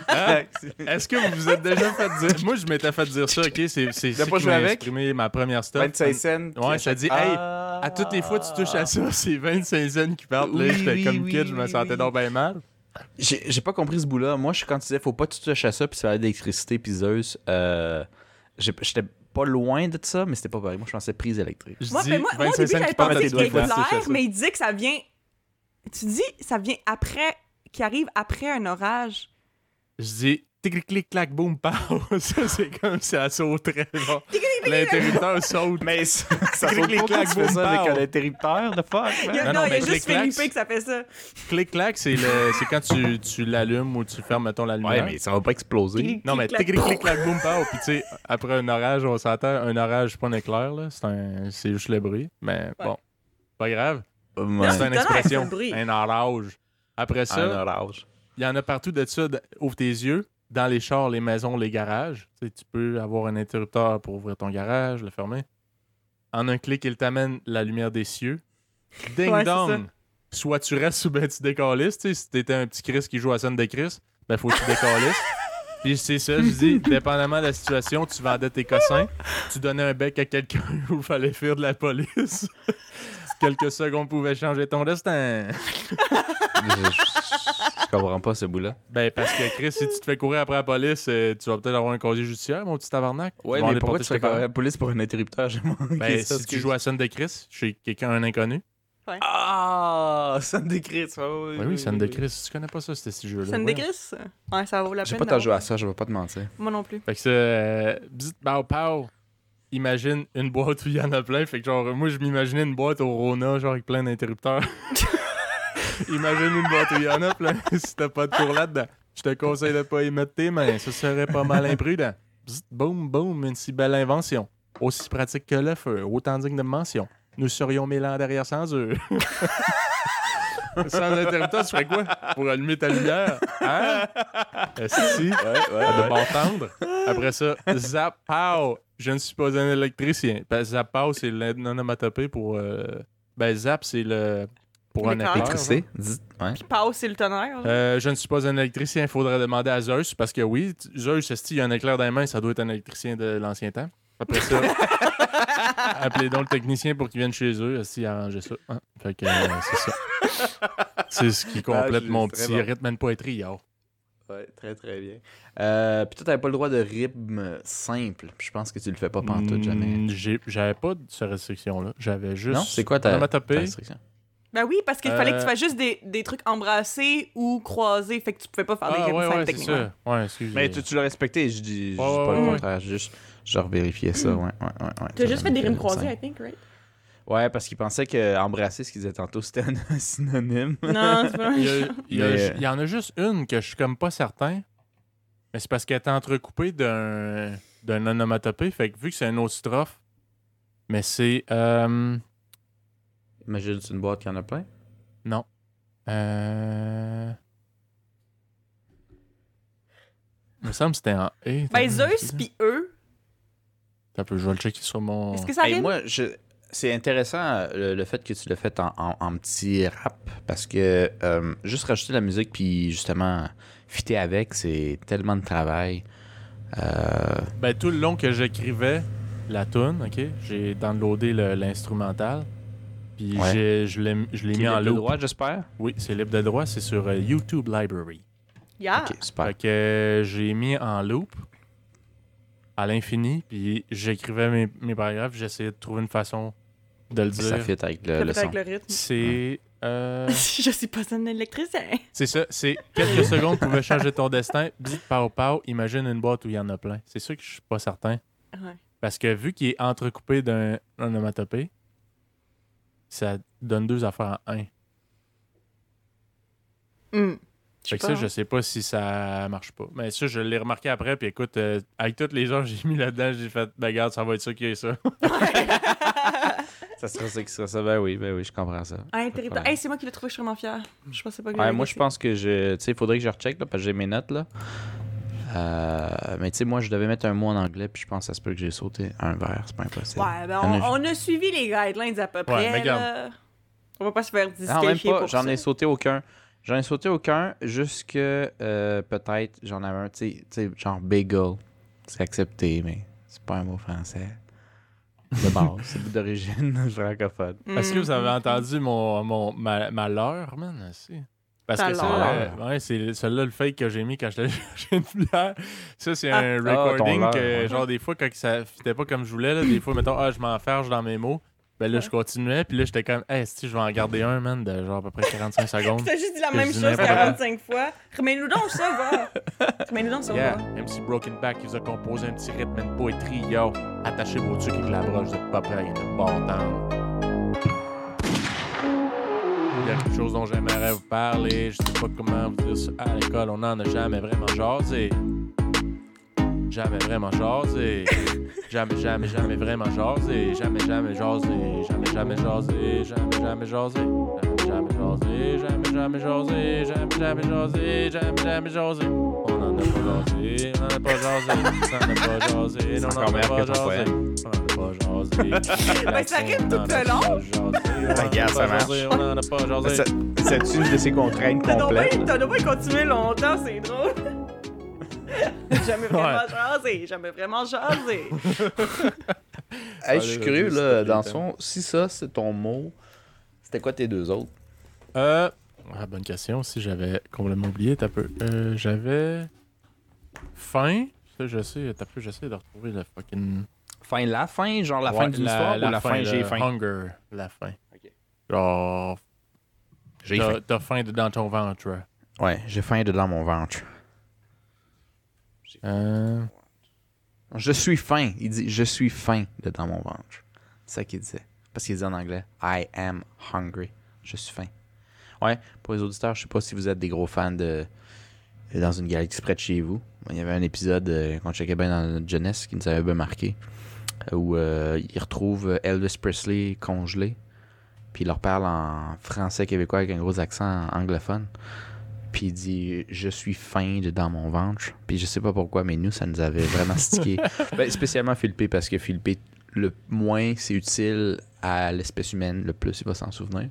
Hein? Est-ce que vous vous êtes déjà fait dire? Moi, je m'étais fait dire ça, ok? C'est c'est pas qui joué avec? exprimé ma première stop. 25 cents. Ouais, ça dit, hey, À toutes les fois que tu touches à ça, c'est 25 cents qui partent. Là, Oui, j'étais oui, comme oui, kid, je me sentais donc bien mal. J'ai j'ai pas compris ce bout-là. Moi, je, quand tu disais faut pas que tu touches à ça, puis ça va d'électricité, puis Zeus, euh, j'étais pas loin de ça, mais c'était pas pareil. Moi, je pensais prise électrique. Je Moi, dis mais moi, moi, au 25 début, cents j'avais qui partent à pensé tes que clair, mais il dit que ça vient. Tu dis, ça vient après. Qui arrive après un orage. Je dis clic clac boum pow. Ça c'est comme si ça sauterait. genre. L'interrupteur saute. Mais ça, ça Clic, clic, clac, boum, ça avec pow. un interrupteur, de fuck, Il y man? a, Non, non, non, il y a mais juste Philippe que ça fait ça. Clic clac, c'est le c'est quand tu, tu l'allumes ou tu fermes mettons la lumière. Ouais, mais ça va pas exploser. Non, mais Clic, clic clac boum pow. Puis tu sais, après un orage, on s'entend. Un orage, c'est pas un éclair là. C'est un c'est juste le bruit. Mais bon, pas grave. C'est une expression. Un orage. Après ça. Un orage. Il y en a partout de ça. Ouvre tes yeux. Dans les chars, les maisons, les garages. Tu, sais, tu peux avoir un interrupteur pour ouvrir ton garage, le fermer. En un clic, il t'amène la lumière des cieux. Ding Ouais, dong! Soit tu restes ou ben tu décalisses. Tu sais, si t'étais un petit Chris qui joue à la scène de Chris, ben faut que tu décalisses. Puis c'est ça, je dis, dépendamment de la situation, tu vendais tes cossins, tu donnais un bec à quelqu'un où il fallait fuir de la police. Quelques secondes pouvaient changer ton destin. Je, comprends pas ce bout-là. Ben, parce que Chris, si tu te fais courir après la police, euh, tu vas peut-être avoir un casier judiciaire, mon petit tabarnak. Ouais, mais pourquoi tu fais parents. la police pour un interrupteur? Ben, ça, si tu joues à scène de Chris, chez quelqu'un, un inconnu. Ah, ça me décrit. Oui, Oui, oui, scène de Chris. Tu connais pas ça, c'était ce jeu-là. Ça me Voyons. décrisse? Ouais, ça vaut la J'ai peine. pas tant joué à ça, je vais pas te mentir. Moi non plus. Fait que ça, euh, bzz, pow, pow. Imagine une boîte où il y en a plein. Fait que genre, moi, je m'imaginais une boîte au Rona, genre avec plein d'interrupteurs. Imagine une en a plein. si t'as pas de cours là-dedans, je te conseille de pas y mettre tes mains. Ça serait pas mal imprudent. Bzz, boum, boum, une si belle invention. Aussi pratique que le feu, autant digne de mention. Nous serions mille ans derrière sans eux. sans interrupteur, tu ferais quoi? Pour allumer ta lumière? Hein? Si. de m'entendre. Après ça, zap, pow. Je ne suis pas un électricien. Ben, zap, pow, c'est l'onomatopée pour. euh, Ben, zap, c'est le. Pour un. Électricité? Ouais. Puis Pau, c'est le tonnerre. Euh, je ne suis pas un électricien, il faudrait demander à Zeus, parce que oui, Zeus, si il y a un éclair dans les mains, ça doit être un électricien de l'ancien temps. Après ça, appelez donc le technicien pour qu'il vienne chez eux, s'il a arrangé ça. Hein? Fait que euh, c'est ça. C'est ce qui complète je- mon petit bon. rythme de poétrie, yo. Ouais, très très bien. Euh, puis toi, t'avais pas le droit de rythme simple. Je pense que tu le fais pas pantoute jamais. Mm, j'ai- J'avais pas de cette restriction-là. J'avais juste. Non? C'est quoi ta, restriction? Ben oui, parce qu'il fallait que tu Euh, fasses juste des, des trucs embrassés ou croisés. Fait que tu pouvais pas faire des Ah, ouais, simples ouais, c'est techniquement. ça. Ouais, excuse Mais tu, tu l'as respecté, je dis, je dis Ouais, pas ouais, le contraire. Juste, je revérifiais ça, ouais. ouais, ouais, ouais. Tu as juste fait des rimes croisées. I think, right? Ouais, parce qu'il pensait que embrasser, ce qu'il disait tantôt, c'était un synonyme. Non, c'est pas Il y, a- il y a- Mais, il y en a juste une que je suis comme pas certain. Mais c'est parce qu'elle est entrecoupée d'un d'un onomatopée. Fait que vu que c'est un autre strophe, mais c'est. euh, Imagine c'est une boîte qui en a plein? non. Euh. Il me semble que c'était en E. Ben Zeus pis eux, T'as peu, je vais le checker sur mon. est-ce que ça Hey, moi, je... c'est intéressant euh, le, le fait que tu l'as fait en, en- en petit rap parce que euh, juste rajouter la musique puis justement fitter avec, c'est tellement de travail. Euh, Ben, tout le long que j'écrivais la tune, ok, j'ai downloadé le- l'instrumental. Puis Ouais. j'ai- je l'ai je l'ai t'es mis en libre de loop. droit, j'espère? Oui, c'est libre de droit, c'est sur euh, YouTube Library. Yeah. Ok, super. Fait que euh, j'ai mis en loop à l'infini, puis j'écrivais mes, mes paragraphes, j'essayais de trouver une façon de le Ça dire. fit avec le, Ça le fait son. avec le rythme. C'est. euh, Je suis pas un électricien. c'est ça, c'est quelques secondes pouvaient changer ton destin. Bzz, pow, pow, imagine une boîte où il y en a plein. C'est sûr que je suis pas certain. Ouais. Parce que vu qu'il est entrecoupé d'un onomatopée, ça donne deux affaires en un. Je Fait que ça, je sais pas si ça marche pas. Mais ça, je l'ai remarqué après. Puis écoute, euh, avec toutes les gens que j'ai mis là-dedans, j'ai fait, ben regarde, ça va être ça qui est ça. Ça serait ça qui serait ça. Ben oui, ben oui, je comprends ça. Ah. Hey, c'est moi qui l'ai trouvé, je suis vraiment fière. Je pensais pas que Ouais, moi, je pense que je. Tu sais, il faudrait que je recheck, là, parce que j'ai mes notes, là. Euh, mais tu sais, moi, je devais mettre un mot en anglais, puis je pense que ça se peut que j'ai sauté un verre. C'est pas impossible. Ouais, ben on, a- on a suivi les guidelines à peu près. mais regarde. là. On va pas se faire Non, même disqualifier pas. pour J'en ai sauté aucun. J'en ai sauté aucun, jusque euh, peut-être, j'en avais un, tu sais- genre bagel. C'est accepté, mais c'est pas un mot français. De base, c'est d'origine francophone. Est-ce que vous avez Mhm. entendu mon, mon, ma, ma leurre, man? aussi? Parce que ça, leurre? euh, ouais, c'est celui-là le fake que j'ai mis quand j'étais chercher une bière. Ça, c'est Ah. un recording que, ouais. genre, des fois, quand ça fitait pas comme je voulais, là, des fois, mettons, ah, je m'enferge dans mes mots. Ben là, je continuais, puis là, j'étais comme, hey, si je vais en garder un, man, de genre à peu près 45 secondes. T'as juste dit la même chose n'importe quoi. 45 fois. Remets-nous donc ça, va. Remets-nous donc ça, Yeah, va. MC Broken Back qui vous a composé un petit rythme de poétrie, yo. Attachez vos trucs avec la broche, vous êtes pas prêts à de bon temps. Quelque chose dont j'aimerais vous parler, je sais pas comment vous dire ça. À l'école, on n'en a jamais vraiment jasé. Jamais vraiment jasé. Jamais, jamais, jamais vraiment jasé. Jamais, jamais jasé. Jamais, jamais jasé. Jamais, jamais jasé. Jamais, jamais jasé. Jamais, jamais jasé. Jamais, jamais jasé. Jamais, jamais. On n'en a pas jasé. On n'en a pas jasé. On n'en a pas jasé. On encore n'en a meilleur pas jasé. On n'en a pas jasé. Ben, ça rime tout le long. Regarde, ça marche. On n'en a pas jasé. C'est une de ces contraintes complètes. t'as bien continué longtemps, c'est drôle. jamais vraiment jasé, jamais vraiment jasé. Hey, je suis curieux, là, dans pas son. Si ça, c'est ton mot, c'était quoi tes deux autres? Euh, ah, bonne question. Si j'avais complètement oublié, t'as peu. Euh, j'avais. Faim. Ça, je sais, t'as peu, j'essaie de retrouver le fucking. Fin, la fin, genre la Ouais, fin d'une histoire ou la fin, j'ai faim. Hunger, la fin. Ok. Genre, J'ai t'as faim. t'as faim de- dans ton ventre. Ouais, j'ai faim dedans mon ventre. Euh, Je suis faim. Il dit Je suis faim dedans mon ventre. C'est ça qu'il disait. Parce qu'il dit en anglais I am hungry. Je suis faim. Ouais, pour les auditeurs, je sais pas si vous êtes des gros fans de Dans une galaxie près de chez vous. Il y avait un épisode euh, qu'on checkait bien dans notre jeunesse qui nous avait bien marqué. Où euh, il retrouve Elvis Presley congelé. Puis il leur parle en français québécois avec un gros accent anglophone. Puis il dit Je suis faim dedans mon ventre. Puis je sais pas pourquoi, mais nous, ça nous avait vraiment stické. Ben, spécialement Philippe, parce que Philippe, le moins c'est utile à l'espèce humaine, le plus il va s'en souvenir.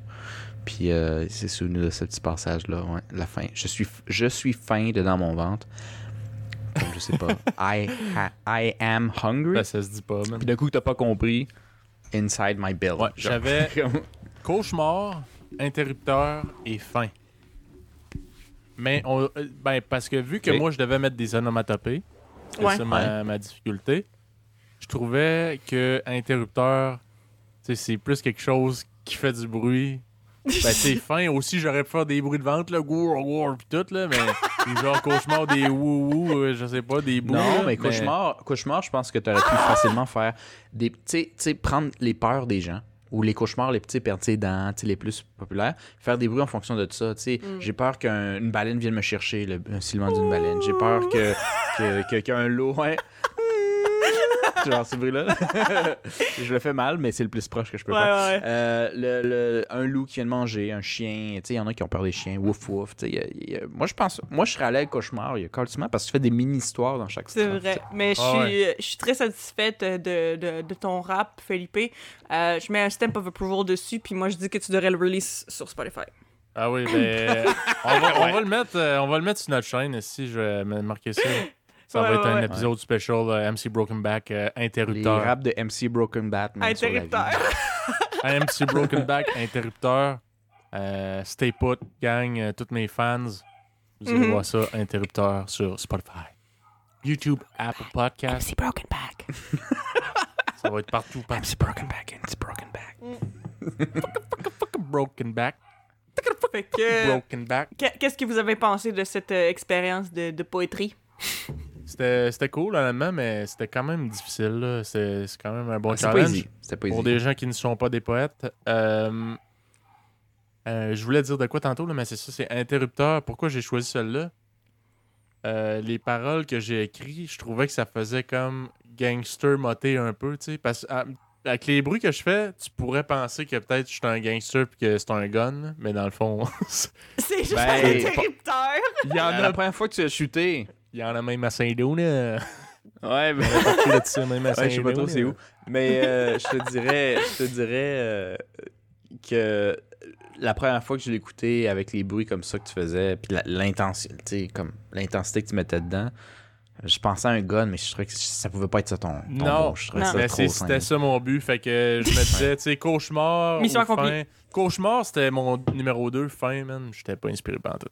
Puis euh, il s'est souvenu de ce petit passage-là, ouais, la fin. Je suis, je suis faim dedans mon ventre. Comme je sais pas. I, ha- I am hungry. ben, ça se dit pas, man. Puis d'un coup, t'as pas compris. Inside my belly. Ouais, j'avais cauchemar, interrupteur et faim. Mais, on, euh, ben, parce que vu que moi, je devais mettre des onomatopées, c'est Ouais. ça ma, ma difficulté, je trouvais que interrupteur, c'est plus quelque chose qui fait du bruit. Ben, sais, faim aussi, j'aurais pu faire des bruits de ventre, là, gour, gour, pis tout, là, mais des genre cauchemar, des wou-wou, euh, je sais pas, des bouts. Non, là, mais cauchemar, cauchemar, je pense que tu aurais pu facilement faire des. Tu sais- tu sais, prendre les peurs des gens ou les cauchemars, les petits tu sais, les plus populaires, faire des bruits en fonction de ça. Tu sais, j'ai peur qu'une baleine vienne me chercher, le un silement d'une baleine. J'ai peur que que- que- qu'un lot. Ouais. Genre ce bruit-là. je le fais mal, mais c'est le plus proche que je peux Ouais, faire. ouais. Euh, le, le- un loup qui vient de manger, un chien, tu sais, il y en a qui ont peur des chiens, wouf wouf. y a- y a- moi, je pense, moi, je serais allé avec cauchemar, il y a parce que tu fais des mini-histoires dans chaque C'est vrai. Mais je Ah suis, je suis très satisfaite de, de, de ton rap, Felipe. Euh, je mets un stamp of approval dessus, puis moi, je dis que tu devrais le release sur Spotify. Ah oui, ben, on, va, on va le mettre, euh, on va le mettre sur notre chaîne ici, je vais me marquer ça. Ça Ouais, va être ouais, un ouais. épisode special euh, MC Broken Back euh, Les interrupteur. raps de MC Broken Bat. man, sur la vie. Interrupteur. Un MC Broken Back interrupteur. Euh, stay put, gang, euh, tous mes fans. Vous allez Mhm. voir ça, interrupteur sur Spotify. YouTube, Apple Podcast. Broken Back. Ça va être partout, partout. MC Broken Back, MC Broken Back. Broken Back. Fait que, Broken Back. qu'est- qu'est-ce que vous avez pensé de cette euh, expérience de, de poétrie? C'était c'était cool, honnêtement, mais c'était quand même difficile. là. C'est c'est quand même un bon Ah, C'était pas challenge. Pour des gens qui ne sont pas des poètes. Euh, euh, je voulais dire de quoi tantôt, là, mais c'est ça, c'est interrupteur. Pourquoi j'ai choisi celle-là? Euh, les paroles que j'ai écrites, je trouvais que ça faisait comme gangster moté un peu, tu sais. Parce que ah, avec les bruits que je fais, tu pourrais penser que peut-être je suis un gangster puis que c'est un gun, mais dans le fond, C'est juste Ben, un interrupteur. il y en la a, première fois que tu as chuté. Il y en a même à Saint-Lô, là. Ouais, mais. Là-dessus, même à Ouais, je sais pas trop c'est là. où. Mais euh, je te dirais, je te dirais euh, que la première fois que je l'écoutais avec les bruits comme ça que tu faisais, puis l'intensité, comme l'intensité que tu mettais dedans, je pensais à un gun, mais je trouvais que ça pouvait pas être ça ton, ton Non. Je Mais simple. c'était ça mon but. Fait que je me disais, tu sais, cauchemar. Mission accomplie. fin. Cauchemar, c'était mon numéro 2, fin, man. J'étais pas inspiré par tout.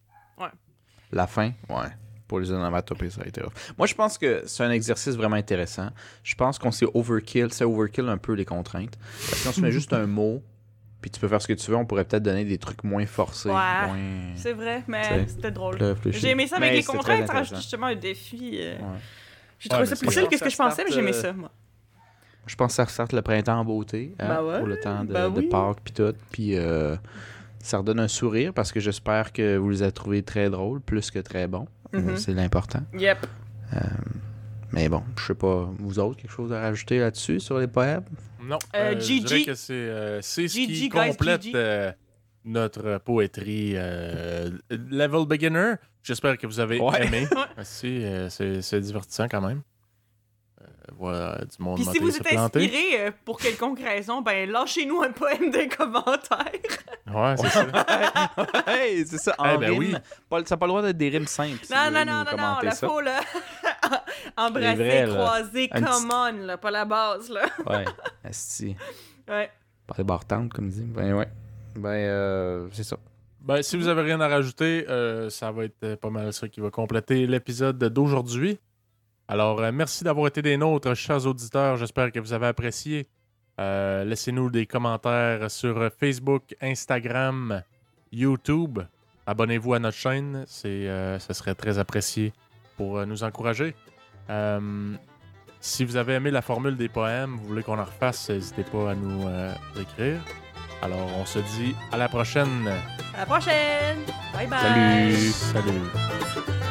La fin, ouais. Pour les onomatopées, ça a été rough. Moi, je pense que c'est un exercice vraiment intéressant. Je pense qu'on s'est overkill. C'est overkill un peu les contraintes. Parce qu'on se met juste un mot, puis tu peux faire ce que tu veux, on pourrait peut-être donner des trucs moins forcés. Ouais. Moins... C'est vrai, mais c'était drôle. J'ai aimé ça avec Mais les contraintes, ça rajoute justement un défi. euh. Ouais. J'ai trouvé Ouais, ça plus facile que ce que je pensais, mais j'ai aimé ça, moi. Je pense que ça ressort le printemps en beauté hein, Bah ouais, pour le temps de, bah de oui. Pâques puis tout. Puis euh, ça redonne un sourire parce que j'espère que vous les avez trouvés très drôles, plus que très bons. Mhm. Euh, C'est l'important. Yep. Mais bon, je sais pas, vous autres, quelque chose à rajouter là-dessus sur les poèmes? Non. Euh, je GG. dirais que c'est euh, c'est ce qui complète euh, notre poétrie euh, level beginner. J'espère que vous avez Ouais. aimé. Euh, c'est c'est divertissant quand même. Euh, voilà, du monde Puis si vous êtes planter. inspiré euh, pour quelconque raison, ben lâchez-nous un poème des commentaires. Ouais, c'est ça. hey, c'est ça, en Eh ben rime. oui. Pas- ça n'a pas le droit d'être des rimes simples. si Non, non, non, non, non, la faux, là. Embrasser, là. croiser, Un come on, là, pas la base, là. Ouais, asti. Ouais. Par les bartendes, comme dit. Ben ouais. Ben, euh, c'est ça. Ben, si vous avez rien à rajouter, euh, ça va être euh, pas mal ça qui va compléter l'épisode d'aujourd'hui. Alors, euh, merci d'avoir été des nôtres, chers auditeurs. J'espère que vous avez apprécié. Euh, Laissez-nous des commentaires sur Facebook, Instagram, YouTube. Abonnez-vous à notre chaîne. C'est, euh, ce serait très apprécié pour nous encourager. Si vous avez aimé la formule des poèmes, vous voulez qu'on en refasse, n'hésitez pas à nous écrire. Alors, on se dit à la prochaine. À la prochaine! Bye bye! Salut. Salut.